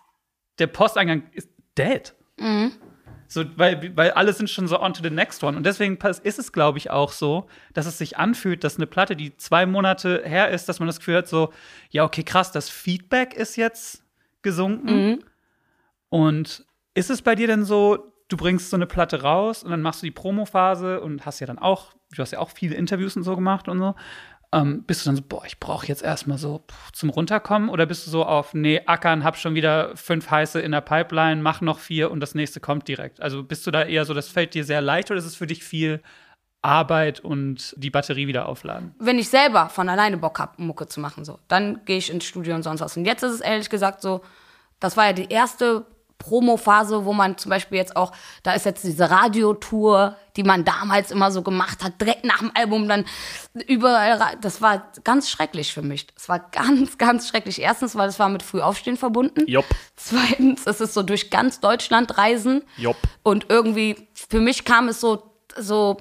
[SPEAKER 1] der Posteingang ist dead. So, weil, weil alle sind schon so on to the next one. Und deswegen ist es, glaube ich, auch so, dass es sich anfühlt, dass eine Platte, die zwei Monate her ist, dass man das Gefühl hat, so, ja, okay, krass, das Feedback ist jetzt gesunken. Und ist es bei dir denn so, du bringst so eine Platte raus und dann machst du die Promophase und hast ja dann auch, du hast ja auch viele Interviews und so gemacht und so. Ähm, bist du dann so, boah, ich brauche jetzt erstmal so pff, zum Runterkommen? Oder bist du so auf, nee, ackern, hab schon wieder fünf heiße in der Pipeline, mach noch vier und das nächste kommt direkt? Also bist du da eher so, das fällt dir sehr leicht oder ist es für dich viel Arbeit und die Batterie wieder aufladen?
[SPEAKER 3] wenn ich selber von alleine Bock hab, Mucke zu machen, so, dann gehe ich ins Studio und sonst was. Und jetzt ist es ehrlich gesagt so, das war ja die erste Promo-Phase, wo man zum Beispiel jetzt auch, da ist jetzt diese Radiotour, die man damals immer so gemacht hat, direkt nach dem Album dann überall, ra- das war ganz schrecklich für mich. Das war ganz, ganz schrecklich. Erstens, weil es war mit Frühaufstehen verbunden.
[SPEAKER 2] Jopp.
[SPEAKER 3] Zweitens, es ist so durch ganz Deutschland reisen.
[SPEAKER 2] Jopp.
[SPEAKER 3] Und irgendwie, für mich kam es so, so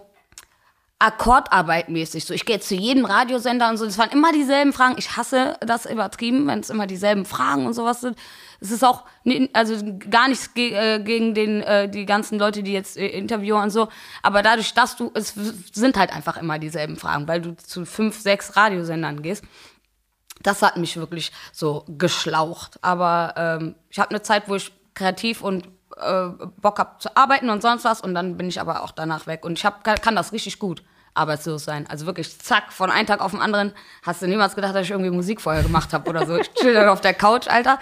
[SPEAKER 3] Akkordarbeit mäßig. So, ich gehe zu jedem Radiosender und so. Das waren immer dieselben Fragen. Ich hasse das übertrieben, wenn es immer dieselben Fragen und sowas sind. Es ist auch, also gar nichts ge äh, gegen den, äh, die ganzen Leute, die jetzt äh, interviewen und so. Aber dadurch, dass du, es sind halt einfach immer dieselben Fragen, weil du zu fünf, sechs Radiosendern gehst. Das hat mich wirklich so geschlaucht. Aber ähm, ich habe eine Zeit, wo ich kreativ und äh, Bock habe zu arbeiten und sonst was. Und dann bin ich aber auch danach weg. Und ich hab, kann das richtig gut, arbeitslos sein. Also wirklich, zack, von einem Tag auf den anderen. Hast du niemals gedacht, dass ich irgendwie Musik vorher gemacht habe oder so. Ich chill dann auf der Couch, Alter.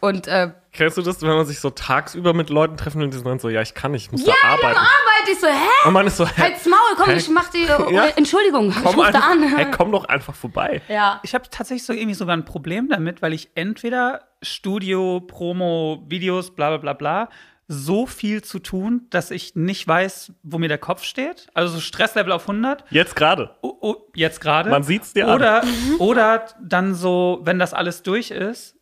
[SPEAKER 3] Und äh,
[SPEAKER 2] Kennst du das, wenn man sich so tagsüber mit Leuten treffen und die sind dann so, ja, ich kann nicht, ich muss
[SPEAKER 3] ja,
[SPEAKER 2] da
[SPEAKER 3] dann
[SPEAKER 2] arbeiten.
[SPEAKER 3] arbeite ich so, hä?
[SPEAKER 2] Und man ist so, hä,
[SPEAKER 3] Halt's Maul, komm,
[SPEAKER 2] hä?
[SPEAKER 3] ich mach die
[SPEAKER 2] Ja.
[SPEAKER 3] Entschuldigung, ich
[SPEAKER 2] komm,
[SPEAKER 3] ruf da an.
[SPEAKER 2] Hä, komm doch einfach vorbei.
[SPEAKER 3] Ja.
[SPEAKER 1] Ich habe tatsächlich so irgendwie sogar ein Problem damit, weil ich entweder Studio, Promo, Videos, bla bla bla bla, so viel zu tun, dass ich nicht weiß, wo mir der Kopf steht. Also so Stresslevel auf 100.
[SPEAKER 2] Jetzt gerade.
[SPEAKER 1] Oh, oh, jetzt gerade.
[SPEAKER 2] Man sieht's dir an.
[SPEAKER 1] oder, Oder dann so, wenn das alles durch ist,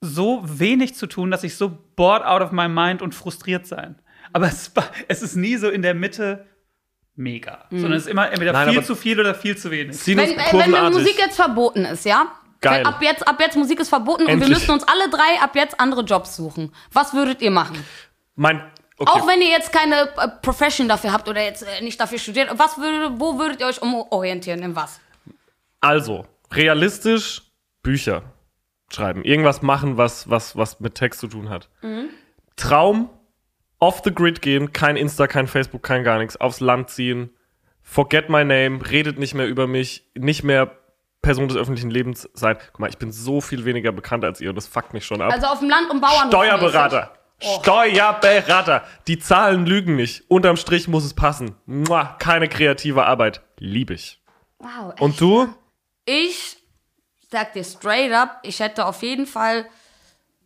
[SPEAKER 1] so wenig zu tun, dass ich so bored out of my mind und frustriert sein. Aber es, es ist nie so in der Mitte mega, sondern es ist immer entweder
[SPEAKER 2] Nein,
[SPEAKER 1] viel zu viel oder viel zu wenig.
[SPEAKER 3] Wenn, wenn
[SPEAKER 2] Sinuskurvenartig.
[SPEAKER 3] Musik jetzt verboten ist, ja?
[SPEAKER 2] Geil.
[SPEAKER 3] Ab jetzt, ab jetzt Musik ist verboten und wir
[SPEAKER 2] Endlich.
[SPEAKER 3] müssen uns alle drei ab jetzt andere Jobs suchen. Was würdet ihr machen?
[SPEAKER 2] Mein, okay.
[SPEAKER 3] Auch wenn ihr jetzt keine äh, Profession dafür habt oder jetzt äh, nicht dafür studiert, was würdet, wo würdet ihr euch umorientieren? In was?
[SPEAKER 2] Also, realistisch Bücher schreiben. Irgendwas machen, was, was, was mit Text zu tun hat. Traum, off the grid gehen, kein Insta, kein Facebook, kein gar nichts, aufs Land ziehen, forget my name, redet nicht mehr über mich, nicht mehr Person des öffentlichen Lebens sein. Guck mal, ich bin so viel weniger bekannt als ihr und das fuckt mich schon ab.
[SPEAKER 3] Also auf dem Land und Bauernhof.
[SPEAKER 2] Steuerberater.
[SPEAKER 3] Oh.
[SPEAKER 2] Steuerberater. Die Zahlen lügen nicht. Unterm Strich muss es passen. Mua, keine kreative Arbeit. Lieb ich.
[SPEAKER 3] Wow, echt?
[SPEAKER 2] Und du?
[SPEAKER 3] Ich sag dir straight up, ich hätte auf jeden Fall,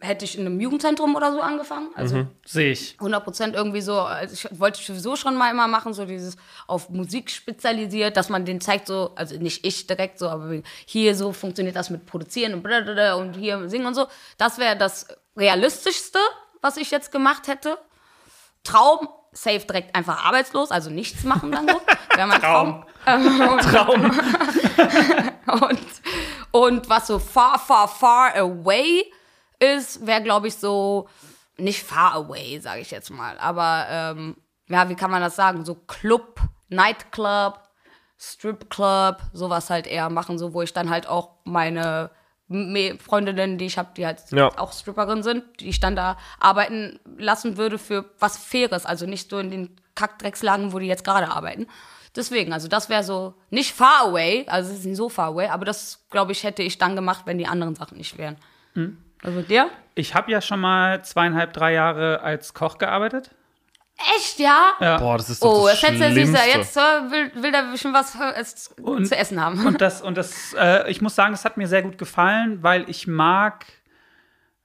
[SPEAKER 3] hätte ich in einem Jugendzentrum oder so angefangen. Also
[SPEAKER 1] Sehe ich.
[SPEAKER 3] 100% irgendwie so, also ich wollte ich sowieso schon mal immer machen, so dieses auf Musik spezialisiert, dass man den zeigt so, also nicht ich direkt so, aber hier so funktioniert das mit Produzieren und und hier singen und so. Das wäre das realistischste, was ich jetzt gemacht hätte. Traum, safe direkt einfach arbeitslos, also nichts machen dann so. Mein Traum.
[SPEAKER 2] Traum.
[SPEAKER 3] Und, und was so far, far, far away ist, wäre, glaube ich, so, nicht far away, sage ich jetzt mal, aber ähm, ja, wie kann man das sagen? So Club, Nightclub, Stripclub, sowas halt eher machen, so wo ich dann halt auch meine Me- Freundinnen, die ich habe, die halt
[SPEAKER 2] Ja.
[SPEAKER 3] auch Stripperinnen sind, die ich dann da arbeiten lassen würde für was Faires, also nicht so in den Kackdreckslagen, wo die jetzt gerade arbeiten. Deswegen, also das wäre so nicht far away, also es ist nicht so far away, aber das, glaube ich, hätte ich dann gemacht, wenn die anderen Sachen nicht wären. Also mit dir?
[SPEAKER 1] Ich habe ja schon mal zweieinhalb, drei Jahre als Koch gearbeitet.
[SPEAKER 3] Echt, ja?
[SPEAKER 2] Boah, das ist doch
[SPEAKER 3] Oh,
[SPEAKER 2] das
[SPEAKER 3] das er
[SPEAKER 2] Schlimmste.
[SPEAKER 3] süßer. Jetzt äh, will, will der bestimmt was äh,
[SPEAKER 1] Und-
[SPEAKER 3] zu essen haben.
[SPEAKER 1] Und das, und das, äh, ich muss sagen, es hat mir sehr gut gefallen, weil ich mag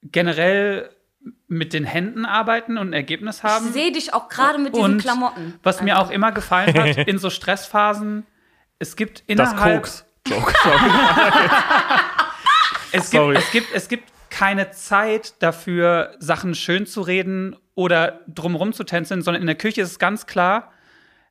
[SPEAKER 1] generell mit den Händen arbeiten und ein Ergebnis haben.
[SPEAKER 3] Ich sehe dich auch gerade mit diesen
[SPEAKER 1] und
[SPEAKER 3] Klamotten.
[SPEAKER 1] was mir auch immer gefallen hat, in so Stressphasen, es gibt
[SPEAKER 2] Das
[SPEAKER 1] innerhalb
[SPEAKER 2] Koks. Joke. Sorry.
[SPEAKER 1] Es
[SPEAKER 2] Sorry.
[SPEAKER 1] gibt, es, gibt, es gibt keine Zeit dafür, Sachen schön zu reden oder drumrum zu tänzeln, sondern in der Küche ist es ganz klar,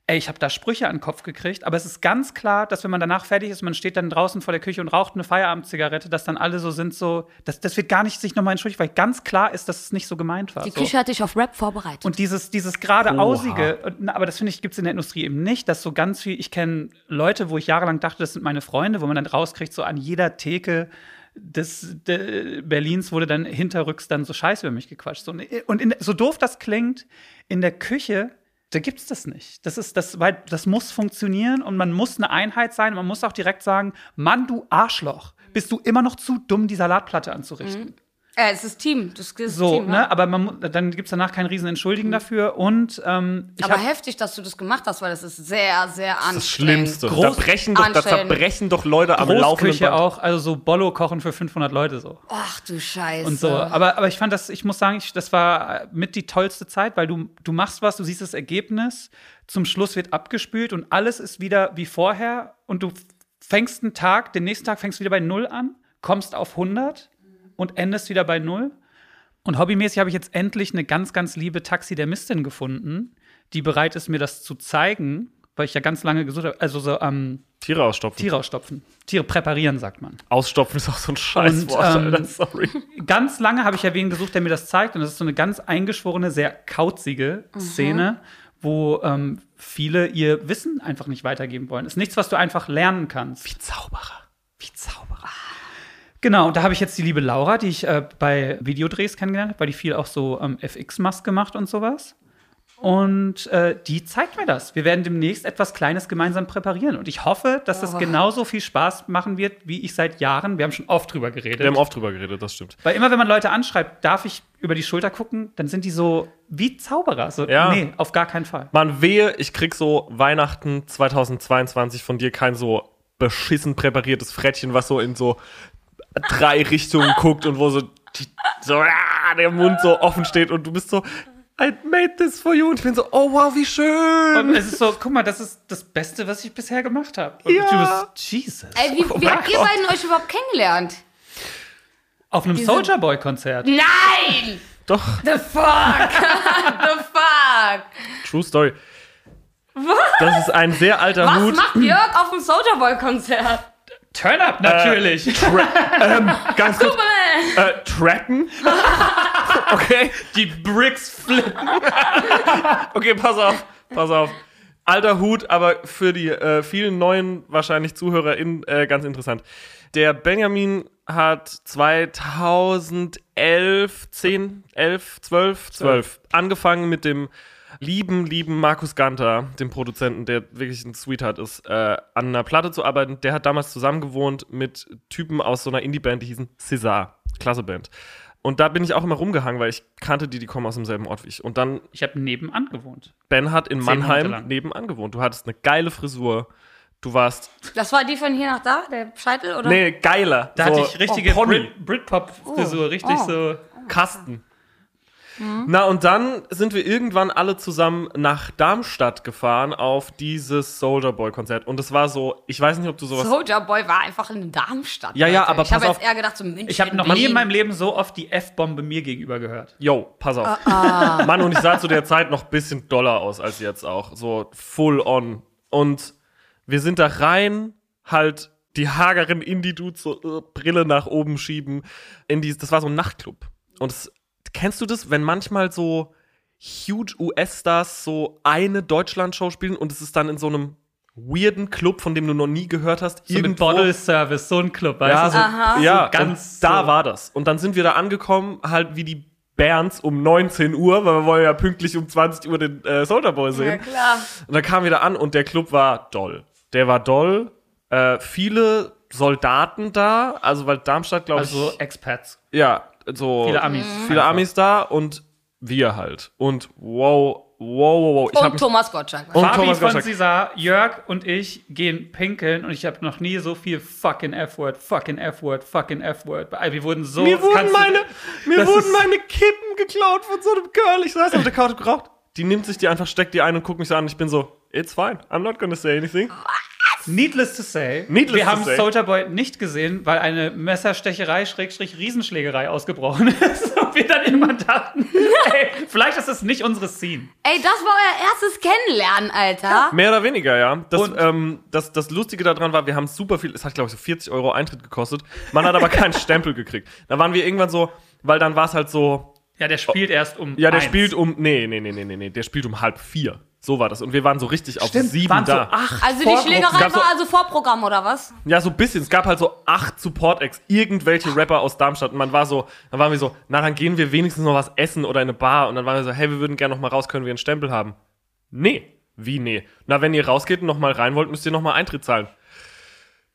[SPEAKER 1] ey, ich habe da Sprüche an den Kopf gekriegt, aber es ist ganz klar, dass wenn man danach fertig ist, man steht dann draußen vor der Küche und raucht eine Feierabendzigarette, dass dann alle so sind, so, das, das wird gar nicht sich nochmal entschuldigt, weil ganz klar ist, dass es nicht so gemeint war.
[SPEAKER 3] Die
[SPEAKER 1] so.
[SPEAKER 3] Küche hat dich auf Rap vorbereitet.
[SPEAKER 1] Und dieses, dieses geradeausige, aber das finde ich, gibt es in der Industrie eben nicht, dass so ganz viel, ich kenne Leute, wo ich jahrelang dachte, das sind meine Freunde, wo man dann rauskriegt, so an jeder Theke des de, Berlins wurde dann hinterrücks dann so scheiße über mich gequatscht. So, und in, so doof das klingt, in der Küche, da gibt's das nicht. Das ist das, weil das muss funktionieren und man muss eine Einheit sein. Man muss auch direkt sagen, Mann, du Arschloch, bist du immer noch zu dumm, die Salatplatte anzurichten.
[SPEAKER 3] Äh, es ist Team. Das ist
[SPEAKER 1] So,
[SPEAKER 3] Team,
[SPEAKER 1] ne?
[SPEAKER 3] ja.
[SPEAKER 1] Aber man, dann gibt's danach kein riesen Entschuldigen dafür. Und ähm, ich
[SPEAKER 3] Aber
[SPEAKER 1] hab,
[SPEAKER 3] heftig, dass du das gemacht hast, weil das ist sehr, sehr anstrengend.
[SPEAKER 2] Das Schlimmste. Da
[SPEAKER 1] Groß-
[SPEAKER 2] brechen, doch, da zerbrechen doch Leute am laufenden
[SPEAKER 1] Großküche
[SPEAKER 2] Band.
[SPEAKER 1] auch, also so Bollo kochen für 500 Leute so.
[SPEAKER 3] Ach du Scheiße.
[SPEAKER 1] Und so. Aber, aber ich fand das, ich muss sagen, ich, das war mit die tollste Zeit, weil du, du machst was, du siehst das Ergebnis, zum Schluss wird abgespült und alles ist wieder wie vorher und du fängst einen Tag, den nächsten Tag fängst du wieder bei Null an, kommst auf 100 und endest wieder bei Null. Und hobbymäßig habe ich jetzt endlich eine ganz, ganz liebe Taxidermistin gefunden, die bereit ist, mir das zu zeigen, weil ich ja ganz lange gesucht habe. Also so ähm,
[SPEAKER 2] Tiere ausstopfen.
[SPEAKER 1] Tiere ausstopfen. Tiere präparieren, sagt man.
[SPEAKER 2] Ausstopfen ist auch so ein Scheißwort,
[SPEAKER 1] ähm,
[SPEAKER 2] Alter. Sorry.
[SPEAKER 1] Ganz lange habe ich ja wen gesucht, der mir das zeigt. Und das ist so eine ganz eingeschworene, sehr kauzige Szene, wo ähm, viele ihr Wissen einfach nicht weitergeben wollen. Ist nichts, was du einfach lernen kannst. Wie
[SPEAKER 2] Zauberer.
[SPEAKER 1] Wie Zauberer. Genau, und da habe ich jetzt die liebe Laura, die ich äh, bei Videodrehs kennengelernt habe, weil die viel auch so ähm, FX-Mask gemacht und sowas. Und äh, die zeigt mir das. Wir werden demnächst etwas Kleines gemeinsam präparieren. Und ich hoffe, dass das genauso viel Spaß machen wird, wie ich seit Jahren. Wir haben schon oft drüber geredet.
[SPEAKER 2] Wir haben oft drüber geredet, das stimmt.
[SPEAKER 1] Weil immer, wenn man Leute anschreibt, darf ich über die Schulter gucken, dann sind die so wie Zauberer. So,
[SPEAKER 2] Ja.
[SPEAKER 1] Nee, auf gar keinen Fall.
[SPEAKER 2] Man wehe, ich krieg so Weihnachten 2022 von dir kein so beschissen präpariertes Frettchen, was so in so drei Richtungen guckt und wo so, die, so ah, der Mund so offen steht und du bist so, I made this for you. Und ich bin so, oh wow, wie schön.
[SPEAKER 1] Und es ist so, guck mal, das ist das Beste, was ich bisher gemacht habe. Und
[SPEAKER 2] Ja.
[SPEAKER 1] du bist, Jesus.
[SPEAKER 3] Ey, wie,
[SPEAKER 2] Oh
[SPEAKER 3] wie habt ihr
[SPEAKER 2] Gott.
[SPEAKER 3] beiden euch überhaupt kennengelernt?
[SPEAKER 1] Auf einem Soldier Boy-Konzert.
[SPEAKER 3] Nein!
[SPEAKER 2] Doch,
[SPEAKER 3] The fuck! The fuck!
[SPEAKER 2] True Story. Das ist ein sehr alter
[SPEAKER 3] Was
[SPEAKER 2] Hut.
[SPEAKER 3] macht Jörg auf dem Soldier Boy Konzert?
[SPEAKER 1] Turn up, natürlich.
[SPEAKER 2] ähm, ganz kurz. Äh, trappen? okay.
[SPEAKER 1] die Bricks flippen.
[SPEAKER 2] Okay, pass auf, pass auf. Alter Hut, aber für die äh, vielen neuen wahrscheinlich ZuhörerInnen äh, ganz interessant. Der Benjamin hat 2011, 10, 11, 12, 12 angefangen mit dem lieben, lieben Markus Ganter, dem Produzenten, der wirklich ein Sweetheart ist, äh, an einer Platte zu arbeiten. Der hat damals zusammen gewohnt mit Typen aus so einer Indie-Band, die hießen César. Klasse Band. Und da bin ich auch immer rumgehangen, weil ich kannte die, die kommen aus demselben Ort wie ich. Und dann
[SPEAKER 1] Ich habe nebenan gewohnt.
[SPEAKER 2] Ben hat in Mannheim nebenan gewohnt. Du hattest eine geile Frisur. Du warst.
[SPEAKER 3] Das war die von hier nach da, der Scheitel, oder?
[SPEAKER 2] Nee, geiler.
[SPEAKER 1] Da
[SPEAKER 2] so,
[SPEAKER 1] hatte ich richtige
[SPEAKER 2] oh.
[SPEAKER 1] Brit Britpop-Frisur, richtig
[SPEAKER 3] Oh.
[SPEAKER 1] so.
[SPEAKER 2] Kasten.
[SPEAKER 3] Mhm.
[SPEAKER 2] Na, und dann sind wir irgendwann alle zusammen nach Darmstadt gefahren auf dieses Soldier Boy Konzert. Und es war so, ich weiß nicht, ob du sowas.
[SPEAKER 3] Soldier Boy war einfach in Darmstadt.
[SPEAKER 2] Ja, ja,
[SPEAKER 3] Leute.
[SPEAKER 2] aber
[SPEAKER 3] Ich habe
[SPEAKER 2] pass
[SPEAKER 3] jetzt
[SPEAKER 2] auf.
[SPEAKER 3] eher gedacht, so München.
[SPEAKER 1] Ich habe noch nie in meinem Leben so oft die F-Bombe mir gegenüber gehört.
[SPEAKER 2] Yo, pass auf.
[SPEAKER 3] Ah,
[SPEAKER 2] Mann, und ich sah zu der Zeit noch ein bisschen doller aus als jetzt auch. So full on. Und wir sind da rein, halt die hageren Indie-Dudes so äh, Brille nach oben schieben. In dies, das war so ein Nachtclub. Und es, kennst du das, wenn manchmal so huge US-Stars so eine Deutschland-Show spielen und es ist dann in so einem weirden Club, von dem du noch nie gehört hast,
[SPEAKER 1] So mit Bottle Service, so ein Club, weißt
[SPEAKER 2] ja,
[SPEAKER 1] du?
[SPEAKER 2] so,
[SPEAKER 3] Aha.
[SPEAKER 2] ja
[SPEAKER 1] So ganz
[SPEAKER 2] und da
[SPEAKER 1] so.
[SPEAKER 2] war das. Und dann sind wir da angekommen, halt wie die Bands um 19 Uhr, weil wir wollen ja pünktlich um 20 Uhr den äh, Soldier Boy
[SPEAKER 3] ja,
[SPEAKER 2] sehen.
[SPEAKER 3] klar.
[SPEAKER 2] Und dann kamen wir da an und der Club war doll. Der war doll. Äh, viele Soldaten da, also weil Darmstadt, glaube ich,
[SPEAKER 1] Also Expats.
[SPEAKER 2] ja, so
[SPEAKER 1] Viele Amis.
[SPEAKER 2] viele Amis da und wir halt. Und wow, wow, wow, wow.
[SPEAKER 3] Und
[SPEAKER 2] mich,
[SPEAKER 3] Thomas Gottschalk.
[SPEAKER 2] Und
[SPEAKER 1] Fabi
[SPEAKER 2] Thomas
[SPEAKER 1] von
[SPEAKER 2] Gottschalk.
[SPEAKER 1] Cesar, Jörg und ich gehen pinkeln und ich habe noch nie so viel fucking F-Word, fucking F-Word, fucking F-Word. Wir wurden so.
[SPEAKER 2] mir wurden,
[SPEAKER 1] du-
[SPEAKER 2] meine, mir wurden meine Kippen geklaut von so einem Girl. Ich saß auf der Couch geraucht. Die nimmt sich die einfach, steckt die ein und guckt mich so an. Ich bin so, it's fine. I'm not gonna say anything.
[SPEAKER 1] Needless to say,
[SPEAKER 2] Needless
[SPEAKER 1] wir
[SPEAKER 2] to
[SPEAKER 1] haben
[SPEAKER 2] say.
[SPEAKER 1] Soldier Boy nicht gesehen, weil eine Messerstecherei, Schrägstrich Riesenschlägerei ausgebrochen ist. Und wir dann irgendwann dachten, ey, vielleicht ist das nicht unsere Scene.
[SPEAKER 3] Ey, das war euer erstes Kennenlernen, Alter.
[SPEAKER 2] Mehr oder weniger, ja. Das,
[SPEAKER 1] Und-
[SPEAKER 2] ähm, das, das Lustige daran war, wir haben super viel, es hat glaube ich so 40 Euro Eintritt gekostet. Man hat aber keinen Stempel gekriegt. Da waren wir irgendwann so, weil dann war es halt so,
[SPEAKER 1] Ja, der spielt erst um.
[SPEAKER 2] ja, der
[SPEAKER 1] eins.
[SPEAKER 2] spielt um, nee, nee, nee, nee, nee, nee, der spielt um halb vier. So war das. Und wir waren so richtig auf
[SPEAKER 1] Stimmt,
[SPEAKER 2] sieben
[SPEAKER 1] waren so
[SPEAKER 2] da.
[SPEAKER 1] acht
[SPEAKER 3] Also die. Schlägerei
[SPEAKER 2] gab so-
[SPEAKER 3] war also Vorprogramm oder was?
[SPEAKER 2] Ja, so ein bisschen. Es gab halt so acht Support-Acts, irgendwelche Rapper aus Darmstadt. Und man war so, dann waren wir so, na, dann gehen wir wenigstens noch was essen oder in eine Bar. Und dann waren wir so, hey, wir würden gerne noch mal raus, können wir einen Stempel haben? Nee. Wie nee? Na, wenn ihr rausgeht und noch mal rein wollt, müsst ihr noch mal Eintritt zahlen.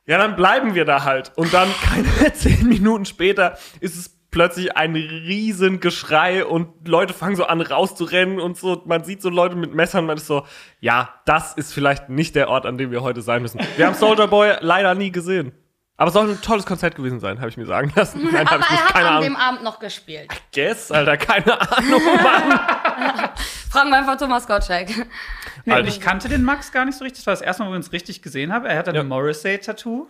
[SPEAKER 2] Ja, dann bleiben wir da halt. Und dann, keine zehn Minuten später, ist es plötzlich ein riesen Geschrei und Leute fangen so an rauszurennen und so. Man sieht so Leute mit Messern, man ist so, ja, das ist vielleicht nicht der Ort, an dem wir heute sein müssen. Wir haben Soldier Boy leider nie gesehen. Aber es soll ein tolles Konzert gewesen sein, habe ich mir sagen lassen. Nein,
[SPEAKER 3] Aber
[SPEAKER 2] ich nicht,
[SPEAKER 3] er hat
[SPEAKER 2] keine
[SPEAKER 3] an
[SPEAKER 2] Ahnung.
[SPEAKER 3] dem Abend noch gespielt.
[SPEAKER 2] Guess, Alter, keine Ahnung, Mann.
[SPEAKER 3] Fragen wir einfach Thomas Gottschalk.
[SPEAKER 1] Nee, und ich kannte den Max gar nicht so richtig. Das war das erste Mal, wo wir uns richtig gesehen haben. Er hatte ein
[SPEAKER 2] Ja.
[SPEAKER 1] Morrissey-Tattoo,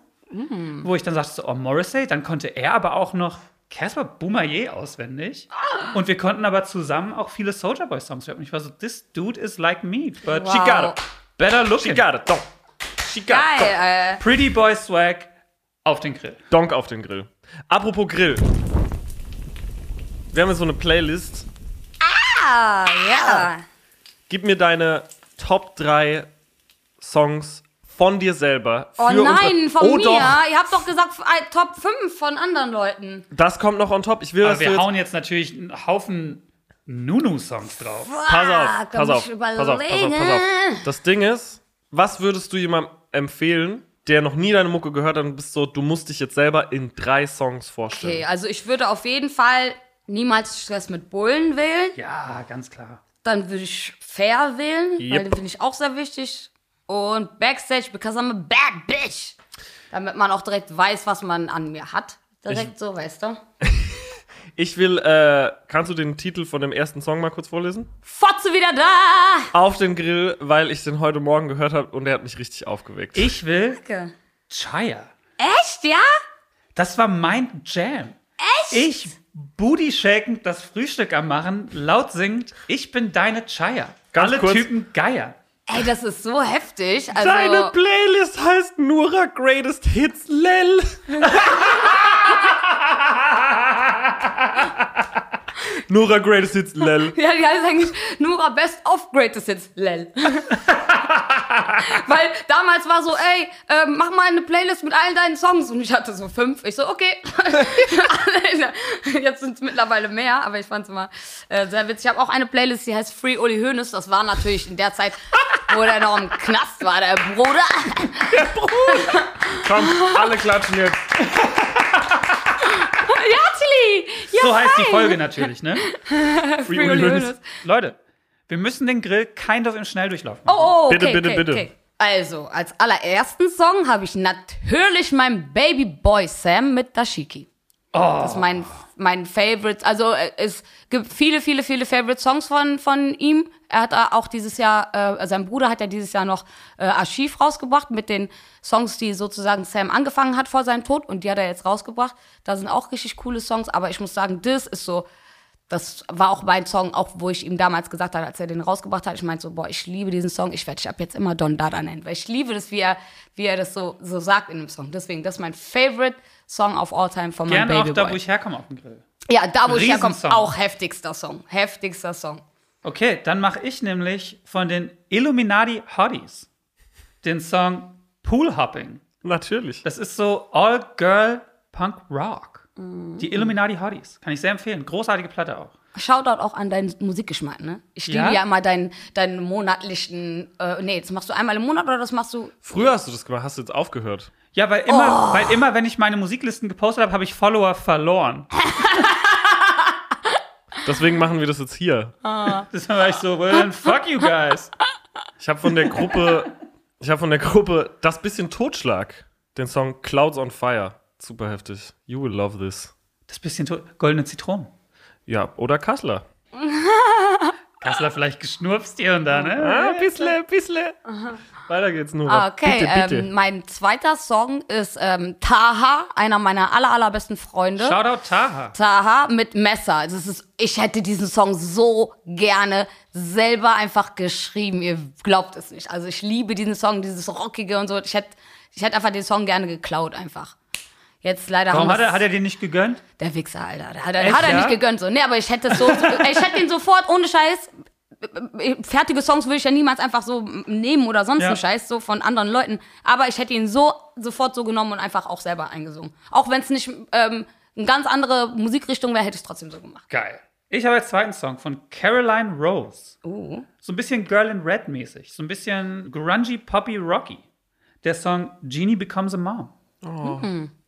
[SPEAKER 1] wo ich dann sagte, so, oh, Morrissey. Dann konnte er aber auch noch Casper Boumaier auswendig. Und wir konnten aber zusammen auch viele Soldier Boy Songs rappen. Ich war so, this dude is like me, but
[SPEAKER 2] She got it.
[SPEAKER 1] better
[SPEAKER 2] She
[SPEAKER 1] looking.
[SPEAKER 2] got it. Donk. She got it.
[SPEAKER 3] Äh.
[SPEAKER 1] Pretty Boy Swag auf den Grill.
[SPEAKER 2] Donk auf den Grill. Apropos Grill. Wir haben jetzt so eine Playlist.
[SPEAKER 3] Ah, ja.
[SPEAKER 2] Gib mir deine Top 3 Songs von dir selber.
[SPEAKER 3] Oh nein, von
[SPEAKER 2] oh
[SPEAKER 3] mir.
[SPEAKER 2] Doch,
[SPEAKER 3] Ihr habt doch gesagt äh, Top 5 von anderen Leuten.
[SPEAKER 2] das kommt noch on top. Ich will,
[SPEAKER 1] Aber wir
[SPEAKER 2] jetzt,
[SPEAKER 1] hauen jetzt natürlich einen Haufen Nunu-Songs drauf.
[SPEAKER 2] Pass
[SPEAKER 3] Ah,
[SPEAKER 2] auf, pass auf, pass auf, pass auf, pass auf. Das Ding ist, was würdest du jemandem empfehlen, der noch nie deine Mucke gehört hat und bist so, du musst dich jetzt selber in drei Songs vorstellen.
[SPEAKER 3] Okay, also ich würde auf jeden Fall niemals Stress mit Bullen wählen.
[SPEAKER 1] Ja, ganz klar.
[SPEAKER 3] Dann würde ich Fair wählen, weil
[SPEAKER 2] Yep.
[SPEAKER 3] den finde ich auch sehr wichtig. Und Backstage, because I'm a bad bitch. Damit man auch direkt weiß, was man an mir hat. Direkt so, weißt du?
[SPEAKER 2] Ich will, äh, kannst du den Titel von dem ersten Song mal kurz vorlesen?
[SPEAKER 3] Fotze wieder da!
[SPEAKER 2] Auf den Grill, weil ich den heute Morgen gehört habe und der hat mich richtig aufgeweckt.
[SPEAKER 1] Ich will
[SPEAKER 3] Danke.
[SPEAKER 1] Chaya.
[SPEAKER 3] Echt, ja?
[SPEAKER 1] Das war mein Jam.
[SPEAKER 3] Echt?
[SPEAKER 1] Ich, Booty shakend, das Frühstück am machen, laut singend, ich bin deine Chaya.
[SPEAKER 2] Ganz
[SPEAKER 1] Alle
[SPEAKER 2] kurz.
[SPEAKER 1] Typen Geier.
[SPEAKER 3] Ey, das ist so heftig. Also,
[SPEAKER 2] Deine Playlist heißt Nura Greatest Hits Lel. Nura Greatest Hits Lel.
[SPEAKER 3] Ja, die heißt eigentlich Nura Best of Greatest Hits, lel. Weil damals war so, ey, äh, mach mal eine Playlist mit allen deinen Songs. Und ich hatte so fünf. Ich so, okay. Jetzt sind es mittlerweile mehr, aber ich fand es immer äh, sehr witzig. Ich habe auch eine Playlist, die heißt Free Uli Hoeneß. Das war natürlich in der Zeit, wo der noch im Knast war, der Bruder.
[SPEAKER 2] Komm, alle klatschen jetzt.
[SPEAKER 3] ja, Tilly! Ja,
[SPEAKER 1] So heißt die. Folge natürlich, ne?
[SPEAKER 2] Free
[SPEAKER 3] Free Uli Hoeneß.
[SPEAKER 1] Leute, wir müssen den Grill of im Schnelldurchlauf
[SPEAKER 3] Oh,
[SPEAKER 1] machen.
[SPEAKER 3] oh, okay,
[SPEAKER 2] Bitte, bitte,
[SPEAKER 3] okay,
[SPEAKER 2] bitte.
[SPEAKER 3] Okay. Also, als allerersten Song habe ich natürlich meinen Baby Boy Sam mit Dashiki. Das ist mein, mein Favorite. Also, äh, es gibt viele, viele, viele Favorite Songs von, von ihm. Er hat äh, auch dieses Jahr, äh, sein Bruder hat ja dieses Jahr noch äh, Archiv rausgebracht mit den Songs, die sozusagen Sam angefangen hat vor seinem Tod. Und die hat er jetzt rausgebracht. Da sind auch richtig coole Songs. Aber ich muss sagen, das ist so, das war auch mein Song, auch wo ich ihm damals gesagt habe, als er den rausgebracht hat, ich meinte so, boah, ich liebe diesen Song, ich werde dich ab jetzt immer Don Dada nennen, weil ich liebe das, wie er, wie er das so, so sagt in dem Song. Deswegen, das ist mein favorite Song of all time von meinem
[SPEAKER 1] Gerne auch
[SPEAKER 3] Baby
[SPEAKER 1] da,
[SPEAKER 3] Boy.
[SPEAKER 1] wo ich herkomme auf den Grill.
[SPEAKER 3] ja, da wo ich herkomme, auch heftigster Song, heftigster Song.
[SPEAKER 1] Okay, dann mache ich nämlich von den Illuminati Hotties den Song Pool Hopping.
[SPEAKER 2] Natürlich.
[SPEAKER 1] Das ist so All-Girl Punk Rock. Die Illuminati Hotties. Kann ich sehr empfehlen. Großartige Platte auch.
[SPEAKER 3] Shoutout auch an deinen Musikgeschmack, ne? Ich liebe
[SPEAKER 1] Ja?
[SPEAKER 3] ja, immer deinen, deinen monatlichen, äh, nee, das machst du einmal im Monat oder das machst du
[SPEAKER 2] Früher hast du das gemacht, hast du jetzt aufgehört.
[SPEAKER 1] Ja, weil immer, weil immer, wenn ich meine Musiklisten gepostet habe, habe ich Follower verloren.
[SPEAKER 2] Deswegen machen wir das jetzt hier.
[SPEAKER 1] Das war ich so, well, then fuck you guys.
[SPEAKER 2] Ich habe von der Gruppe, ich habe von der Gruppe das bisschen Totschlag, den Song Clouds on Fire. Super heftig. You will love this.
[SPEAKER 1] Das bisschen to- goldene Zitronen.
[SPEAKER 2] Ja, oder Kassler.
[SPEAKER 1] Kassler vielleicht geschnurpst hier und da, ne?
[SPEAKER 2] Ah, bissle, bissle. Weiter geht's nur.
[SPEAKER 3] Ah, Okay,
[SPEAKER 2] bitte, bitte.
[SPEAKER 3] Ähm, mein zweiter Song ist ähm, Taha, einer meiner aller, allerbesten Freunde.
[SPEAKER 1] Shoutout Taha.
[SPEAKER 3] Taha mit Messer. Also es ist, ich hätte diesen Song so gerne selber einfach geschrieben. Ihr glaubt es nicht. Also ich liebe diesen Song, dieses Rockige und so. Ich hätte, ich hätte einfach den Song gerne geklaut einfach. Jetzt leider
[SPEAKER 1] Warum hat er, hat er den nicht gegönnt?
[SPEAKER 3] der Wichser, Alter. Der hat, er-
[SPEAKER 1] Echt,
[SPEAKER 3] hat er
[SPEAKER 1] ja?
[SPEAKER 3] nicht gegönnt so. Nee, aber ich hätte es so, ich hätte ihn sofort ohne Scheiß fertige Songs würde ich ja niemals einfach so nehmen oder sonst
[SPEAKER 1] Ja.
[SPEAKER 3] einen Scheiß so von anderen Leuten. Aber ich hätte ihn so sofort so genommen und einfach auch selber eingesungen. Auch wenn es nicht ähm, eine ganz andere Musikrichtung wäre, hätte ich es trotzdem so gemacht.
[SPEAKER 1] Geil. Ich habe als zweiten Song von Caroline Rose.
[SPEAKER 3] Oh.
[SPEAKER 1] So ein bisschen Girl in Red mäßig. So ein bisschen grungy, poppy, rocky. Der Song Genie Becomes a Mom.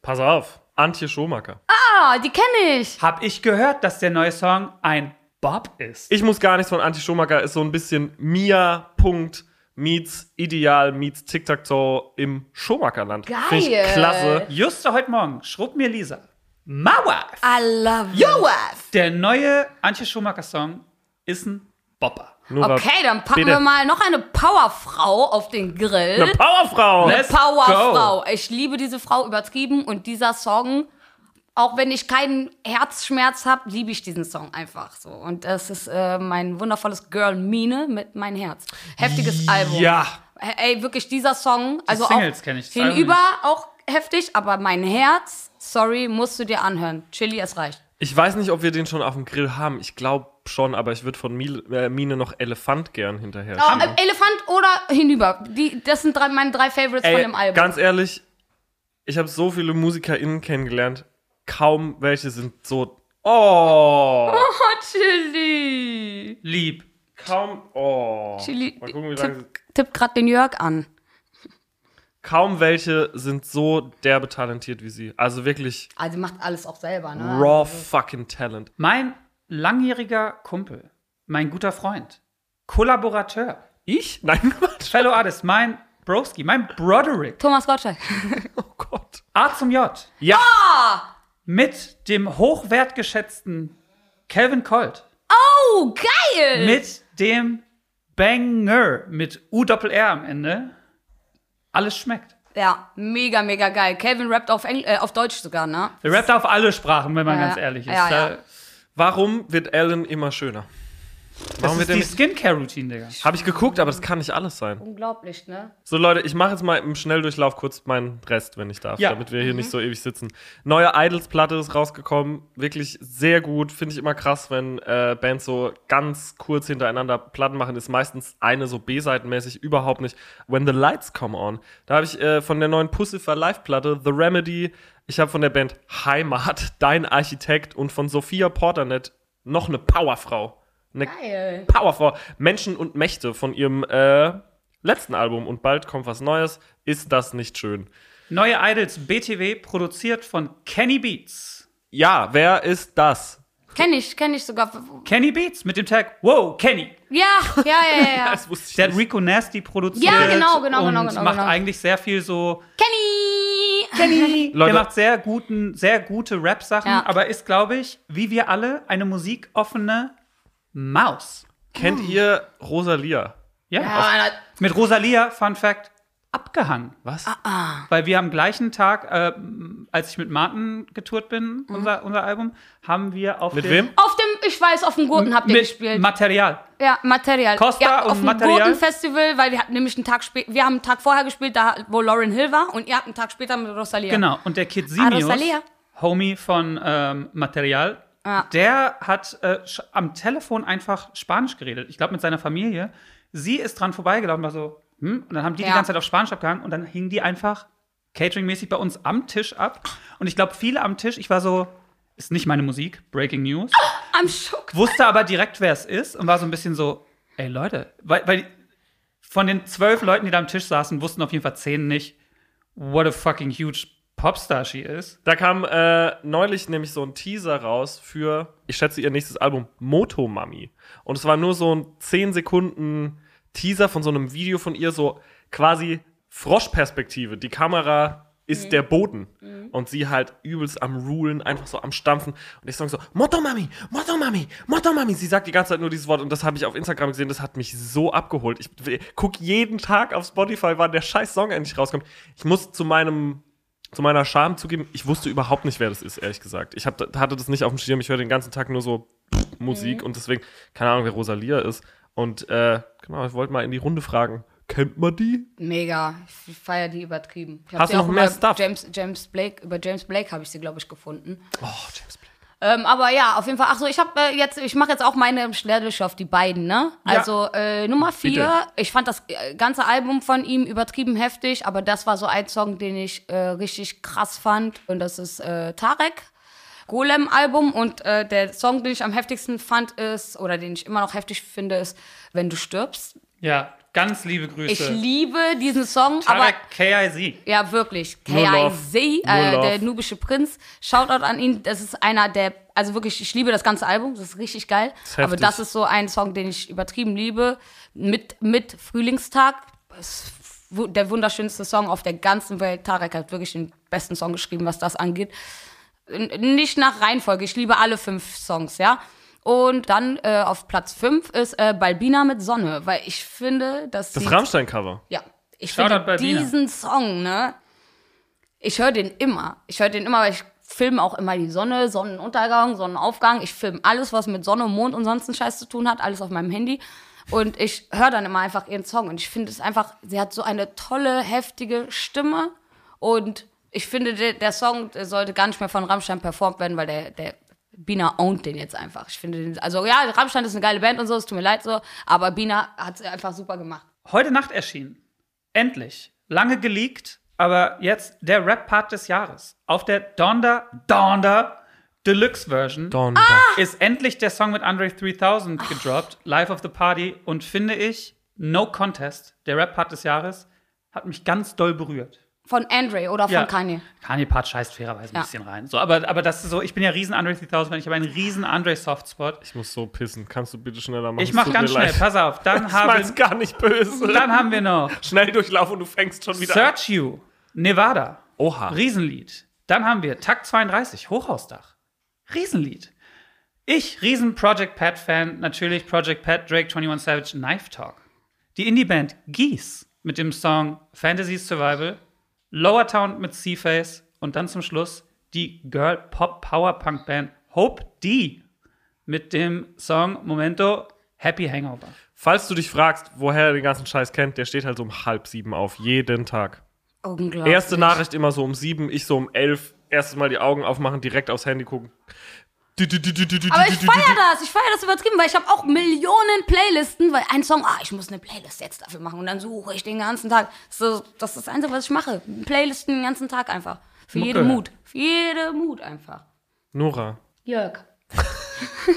[SPEAKER 2] Pass auf. Antje Schomacker.
[SPEAKER 3] Ah, die kenne ich.
[SPEAKER 1] Hab ich gehört, dass der neue Song ein Bob ist.
[SPEAKER 2] Ich muss gar nichts von Antje Schomacker. Ist so ein bisschen Mia. Punkt. Meets Ideal, meets Tic-Tac-Toe im Schomakerland.
[SPEAKER 3] Geil.
[SPEAKER 2] Ich klasse.
[SPEAKER 1] Just heute Morgen schrub mir Lisa. My wife.
[SPEAKER 3] I love your wife.
[SPEAKER 1] Der neue Antje Schumacher Song ist ein Bopper.
[SPEAKER 2] Nora,
[SPEAKER 3] Okay, dann packen
[SPEAKER 2] bitte.
[SPEAKER 3] wir mal noch eine Powerfrau auf den Grill.
[SPEAKER 2] Eine Powerfrau.
[SPEAKER 1] Let's
[SPEAKER 3] Powerfrau. Ich liebe diese Frau übertrieben und dieser Song, auch wenn ich keinen Herzschmerz habe, liebe ich diesen Song einfach so. Und das ist äh, mein wundervolles Girl Mine mit mein Herz. Heftiges Album.
[SPEAKER 2] Ja.
[SPEAKER 3] Ey, wirklich dieser Song, also
[SPEAKER 1] Singles
[SPEAKER 3] auch
[SPEAKER 1] kenn ich,
[SPEAKER 3] hinüber auch heftig, aber mein Herz, sorry, musst du dir anhören. Chili, es reicht.
[SPEAKER 2] Ich weiß nicht, ob wir den schon auf dem Grill haben. Ich glaube schon, aber ich würde von Mil äh, Mine noch Elefant gern hinterher.
[SPEAKER 3] Oh, äh, Elefant oder hinüber. Die, das sind drei, meine drei Favorites von
[SPEAKER 2] Ey,
[SPEAKER 3] dem Album.
[SPEAKER 2] ganz ehrlich, ich habe so viele MusikerInnen kennengelernt. Kaum welche sind so. Oh!
[SPEAKER 3] oh, Chili.
[SPEAKER 1] Lieb.
[SPEAKER 2] Kaum. Oh.
[SPEAKER 3] Chili
[SPEAKER 2] Mal gucken, wie lange.
[SPEAKER 3] tipp, tipp gerade den Jörg an.
[SPEAKER 2] Kaum welche sind so derbe talentiert wie sie. Also wirklich
[SPEAKER 3] Also macht alles auch selber, ne?
[SPEAKER 2] raw fucking talent.
[SPEAKER 1] Mein langjähriger Kumpel, mein guter Freund, Kollaborateur,
[SPEAKER 2] Ich? Nein, Quatsch.
[SPEAKER 1] Fellow Artist, mein Broski, mein Broderick,
[SPEAKER 3] Thomas Gottschalk.
[SPEAKER 2] Oh Gott.
[SPEAKER 1] A zum J,
[SPEAKER 2] Ja.
[SPEAKER 1] mit dem hochwertgeschätzten Calvin Colt,
[SPEAKER 3] Oh, geil!
[SPEAKER 1] mit dem Banger, mit U-Doppel-R am Ende. Alles schmeckt.
[SPEAKER 3] ja, mega, mega geil. Calvin rappt auf, Engl äh, auf Deutsch sogar, ne?
[SPEAKER 1] Der rappt auf alle Sprachen, wenn man
[SPEAKER 3] Ja,
[SPEAKER 1] ganz ehrlich ist.
[SPEAKER 3] ja, ja.
[SPEAKER 2] Warum wird Alan immer schöner?
[SPEAKER 1] Das
[SPEAKER 2] Warum
[SPEAKER 1] ist
[SPEAKER 2] wird
[SPEAKER 1] die. Skincare-Routine, Digga.
[SPEAKER 2] Habe ich geguckt, aber das kann nicht alles sein.
[SPEAKER 3] Unglaublich, ne?
[SPEAKER 2] So, Leute, ich mache jetzt mal im Schnelldurchlauf kurz meinen Rest, wenn ich darf,
[SPEAKER 1] Ja.
[SPEAKER 2] damit wir hier nicht so ewig sitzen. Neue Idols-Platte ist rausgekommen. Wirklich sehr gut. Finde ich immer krass, wenn äh, Bands so ganz kurz hintereinander Platten machen. Ist meistens eine so B-Seitenmäßig überhaupt nicht. When the Lights Come On. Da habe ich äh, von der neuen Pussifer Live-Platte The Remedy. Ich habe von der Band Heimat, Dein Architekt und von Sophia Porternet noch eine Powerfrau. Eine
[SPEAKER 3] Geil.
[SPEAKER 2] Powerfrau. Menschen und Mächte von ihrem äh, letzten Album und bald kommt was Neues. Ist das nicht schön?
[SPEAKER 1] Neue Idols BTW, produziert von Kenny Beats.
[SPEAKER 2] Ja, wer ist das?
[SPEAKER 3] Kenn ich, kenn ich sogar.
[SPEAKER 1] Kenny Beats mit dem Tag Wow, Kenny.
[SPEAKER 3] Ja, ja, ja, ja. ja.
[SPEAKER 2] Das wusste ich
[SPEAKER 1] Der hat. Rico Nasty produziert.
[SPEAKER 3] Ja, genau, genau,
[SPEAKER 1] und
[SPEAKER 3] genau, genau,
[SPEAKER 1] macht
[SPEAKER 3] genau.
[SPEAKER 1] eigentlich sehr viel so.
[SPEAKER 3] Kenny!
[SPEAKER 2] Leute-
[SPEAKER 1] Der macht sehr guten, sehr gute Rap-Sachen,
[SPEAKER 3] Ja.
[SPEAKER 1] aber ist, glaube ich, wie wir alle, eine musikoffene Maus.
[SPEAKER 2] Kennt ihr Rosalia?
[SPEAKER 1] Ja.
[SPEAKER 3] Ja,
[SPEAKER 1] mit Rosalia, Fun Fact, abgehangen.
[SPEAKER 2] Was?
[SPEAKER 1] Weil wir am gleichen Tag, äh, als ich mit Martin getourt bin,
[SPEAKER 3] Mhm.
[SPEAKER 1] unser, unser Album, haben wir auf
[SPEAKER 2] Mit
[SPEAKER 1] dem
[SPEAKER 2] wem?
[SPEAKER 3] auf dem, ich weiß, auf dem Gurten habt ihr
[SPEAKER 1] mit
[SPEAKER 3] gespielt.
[SPEAKER 1] Material.
[SPEAKER 3] Ja, Material.
[SPEAKER 1] Costa
[SPEAKER 3] ja,
[SPEAKER 1] und
[SPEAKER 3] auf dem
[SPEAKER 1] Material?
[SPEAKER 3] Gurtenfestival, weil wir hatten nämlich einen Tag später, wir haben einen Tag vorher gespielt, da wo Lauren Hill war und ihr habt einen Tag später mit Rosalia.
[SPEAKER 1] Genau. Und der Kid
[SPEAKER 3] Ah,
[SPEAKER 1] Simius,
[SPEAKER 3] Rosalia.
[SPEAKER 1] Homie von ähm, Material,
[SPEAKER 3] Ja.
[SPEAKER 1] der hat äh, am Telefon einfach Spanisch geredet. Ich glaube, mit seiner Familie. Sie ist dran vorbeigelaufen, war so, hm? Und dann haben die die
[SPEAKER 3] Ja.
[SPEAKER 1] ganze Zeit auf Spanisch abgehangen und dann hingen die einfach Catering-mäßig bei uns am Tisch ab. Und ich glaube, viele am Tisch, ich war so, ist nicht meine Musik, Breaking News.
[SPEAKER 3] I'm shook.
[SPEAKER 1] wusste aber direkt, wer es ist und war so ein bisschen so, ey Leute, weil, weil von den zwölf Leuten, die da am Tisch saßen, wussten auf jeden Fall zehn nicht, what a fucking huge Popstar-Ski ist.
[SPEAKER 2] Da kam äh, neulich nämlich so ein Teaser raus für, ich schätze, ihr nächstes Album, Motomami. Und es war nur so ein 10 Sekunden Teaser von so einem Video von ihr, so quasi Froschperspektive. Die Kamera ist der Boden. Und sie halt übelst am Rulen, einfach so am Stampfen. Und ich sage so, Motomami, Motomami, Motomami. Sie sagt die ganze Zeit nur dieses Wort und das habe ich auf Instagram gesehen, das hat mich so abgeholt. Ich gucke jeden Tag auf Spotify, wann der scheiß Song endlich rauskommt. Ich muss zu meinem zu meiner Scham zugeben, ich wusste überhaupt nicht, wer das ist, ehrlich gesagt. Ich hab, hatte das nicht auf dem Schirm. Ich höre den ganzen Tag nur so Musik und deswegen, keine Ahnung, wer Rosalia ist. Und äh, genau, ich wollte mal in die Runde fragen. Kennt man die?
[SPEAKER 3] Mega. Ich feiere die übertrieben. Ich
[SPEAKER 2] Hast du
[SPEAKER 3] auch
[SPEAKER 2] noch mehr Stuff?
[SPEAKER 3] James, James Blake, über James Blake habe ich sie, glaube ich, gefunden.
[SPEAKER 2] Oh, James Blake.
[SPEAKER 3] Ähm, aber ja, auf jeden Fall. Ach so, ich habe äh, jetzt, ich mache jetzt auch meine Schnelllische auf die beiden, ne?
[SPEAKER 1] Ja.
[SPEAKER 3] Also äh, Nummer vier.
[SPEAKER 2] Bitte.
[SPEAKER 3] Ich fand das äh, ganze Album von ihm übertrieben heftig, aber das war so ein Song, den ich äh, richtig krass fand. Und das ist äh, Tarek. Golem-Album und äh, der Song, den ich am heftigsten fand, ist, oder den ich immer noch heftig finde, ist Wenn du stirbst.
[SPEAKER 1] Ja, ganz liebe Grüße.
[SPEAKER 3] Ich liebe diesen Song, aber
[SPEAKER 1] Tarek KIZ.
[SPEAKER 3] ja, wirklich. KIZ, äh, der nubische Prinz. Shoutout an ihn. Das ist einer der, also wirklich, ich liebe das ganze Album. Das ist richtig geil.
[SPEAKER 2] ist
[SPEAKER 3] Aber das ist so ein Song, den ich übertrieben liebe. Mit, mit Frühlingstag. Das ist der wunderschönste Song auf der ganzen Welt. Tarek hat wirklich den besten Song geschrieben, was das angeht. Nicht nach Reihenfolge. Ich liebe alle fünf Songs, ja. Und dann äh, auf Platz fünf ist äh, Balbina mit Sonne, weil ich finde, dass
[SPEAKER 2] Das Rammstein-Cover.
[SPEAKER 3] ja, ich finde diesen Song, ne? Ich höre den immer. Ich höre den immer, weil ich filme auch immer die Sonne, Sonnenuntergang, Sonnenaufgang. Ich filme alles, was mit Sonne, Mond und sonst einen Scheiß zu tun hat, alles auf meinem Handy. Und ich höre dann immer einfach ihren Song. Und ich finde es einfach, sie hat so eine tolle, heftige Stimme. Und ich finde, der, der Song der sollte gar nicht mehr von Rammstein performt werden, weil der, der Bina ownt den jetzt einfach. Ich finde, den, also ja, Rammstein ist eine geile Band und so, es tut mir leid so, aber Bina hat es einfach super gemacht.
[SPEAKER 1] Heute Nacht erschienen. Endlich. Lange geleakt, aber jetzt der Rap-Part des Jahres. Auf der Donda, Donda Deluxe Version
[SPEAKER 2] Donda.
[SPEAKER 1] ist endlich der Song mit Andre 3000 gedroppt, Life of the Party. Und finde ich, no contest, der Rap-Part des Jahres, hat mich ganz doll berührt.
[SPEAKER 3] Von Andre oder von
[SPEAKER 1] Ja.
[SPEAKER 3] Kanye.
[SPEAKER 1] Kanye-Part scheißt fairerweise ein
[SPEAKER 3] Ja.
[SPEAKER 1] bisschen rein. So, aber, aber das ist so, ich bin ja riesen Andre 3000, ich habe einen riesen Andre Softspot.
[SPEAKER 2] Ich muss so pissen. Kannst du bitte schneller machen?
[SPEAKER 1] Ich mach ganz schnell,
[SPEAKER 2] leid.
[SPEAKER 1] pass auf. Dann
[SPEAKER 2] Ich mein's
[SPEAKER 1] haben,
[SPEAKER 2] gar nicht böse.
[SPEAKER 1] dann haben wir noch
[SPEAKER 2] Schnelldurchlauf und du fängst schon wieder an.
[SPEAKER 1] Search You, Nevada.
[SPEAKER 2] Oha.
[SPEAKER 1] Riesenlied. Dann haben wir Takt 32, Hochhausdach. Riesenlied. Ich, riesen Project Pat-Fan, natürlich Project Pat, Drake, 21 Savage, Knife Talk. Die Indie-Band Geese mit dem Song Fantasy Survival, Lower Town mit Seaface und dann zum Schluss die Girl Pop Power Punk Band Hope D mit dem Song Momento Happy Hangover.
[SPEAKER 2] Falls du dich fragst, woher er den ganzen Scheiß kennt, der steht halt so um halb sieben auf, jeden Tag.
[SPEAKER 3] Unglaublich.
[SPEAKER 2] Erste Nachricht immer so um sieben, ich so um elf. Erstes Mal die Augen aufmachen, direkt aufs Handy gucken.
[SPEAKER 3] Aber ich feiere das, ich feiere das übertrieben, weil ich habe auch Millionen Playlisten, weil ein Song, ah, ich muss eine Playlist jetzt dafür machen und dann suche ich den ganzen Tag. So, das ist das Einzige, was ich mache. Playlisten den ganzen Tag einfach. Für
[SPEAKER 1] Mucke.
[SPEAKER 3] jede Mut. Für jede Mut einfach.
[SPEAKER 2] Nora,
[SPEAKER 3] Jörg.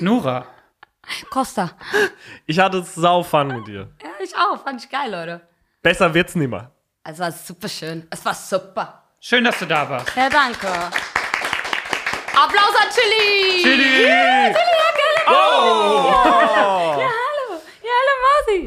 [SPEAKER 1] Nora.
[SPEAKER 3] Costa.
[SPEAKER 2] ich hatte sau Fun mit dir.
[SPEAKER 3] Ja, ich auch. Fand ich geil, Leute.
[SPEAKER 2] Besser wird's nimmer.
[SPEAKER 3] Es war super schön. Es war super.
[SPEAKER 1] Schön, dass du da warst.
[SPEAKER 3] Ja, danke. Applaus an Chili!
[SPEAKER 1] Chili!
[SPEAKER 3] Ja, hallo. Ja, hallo, Mausi.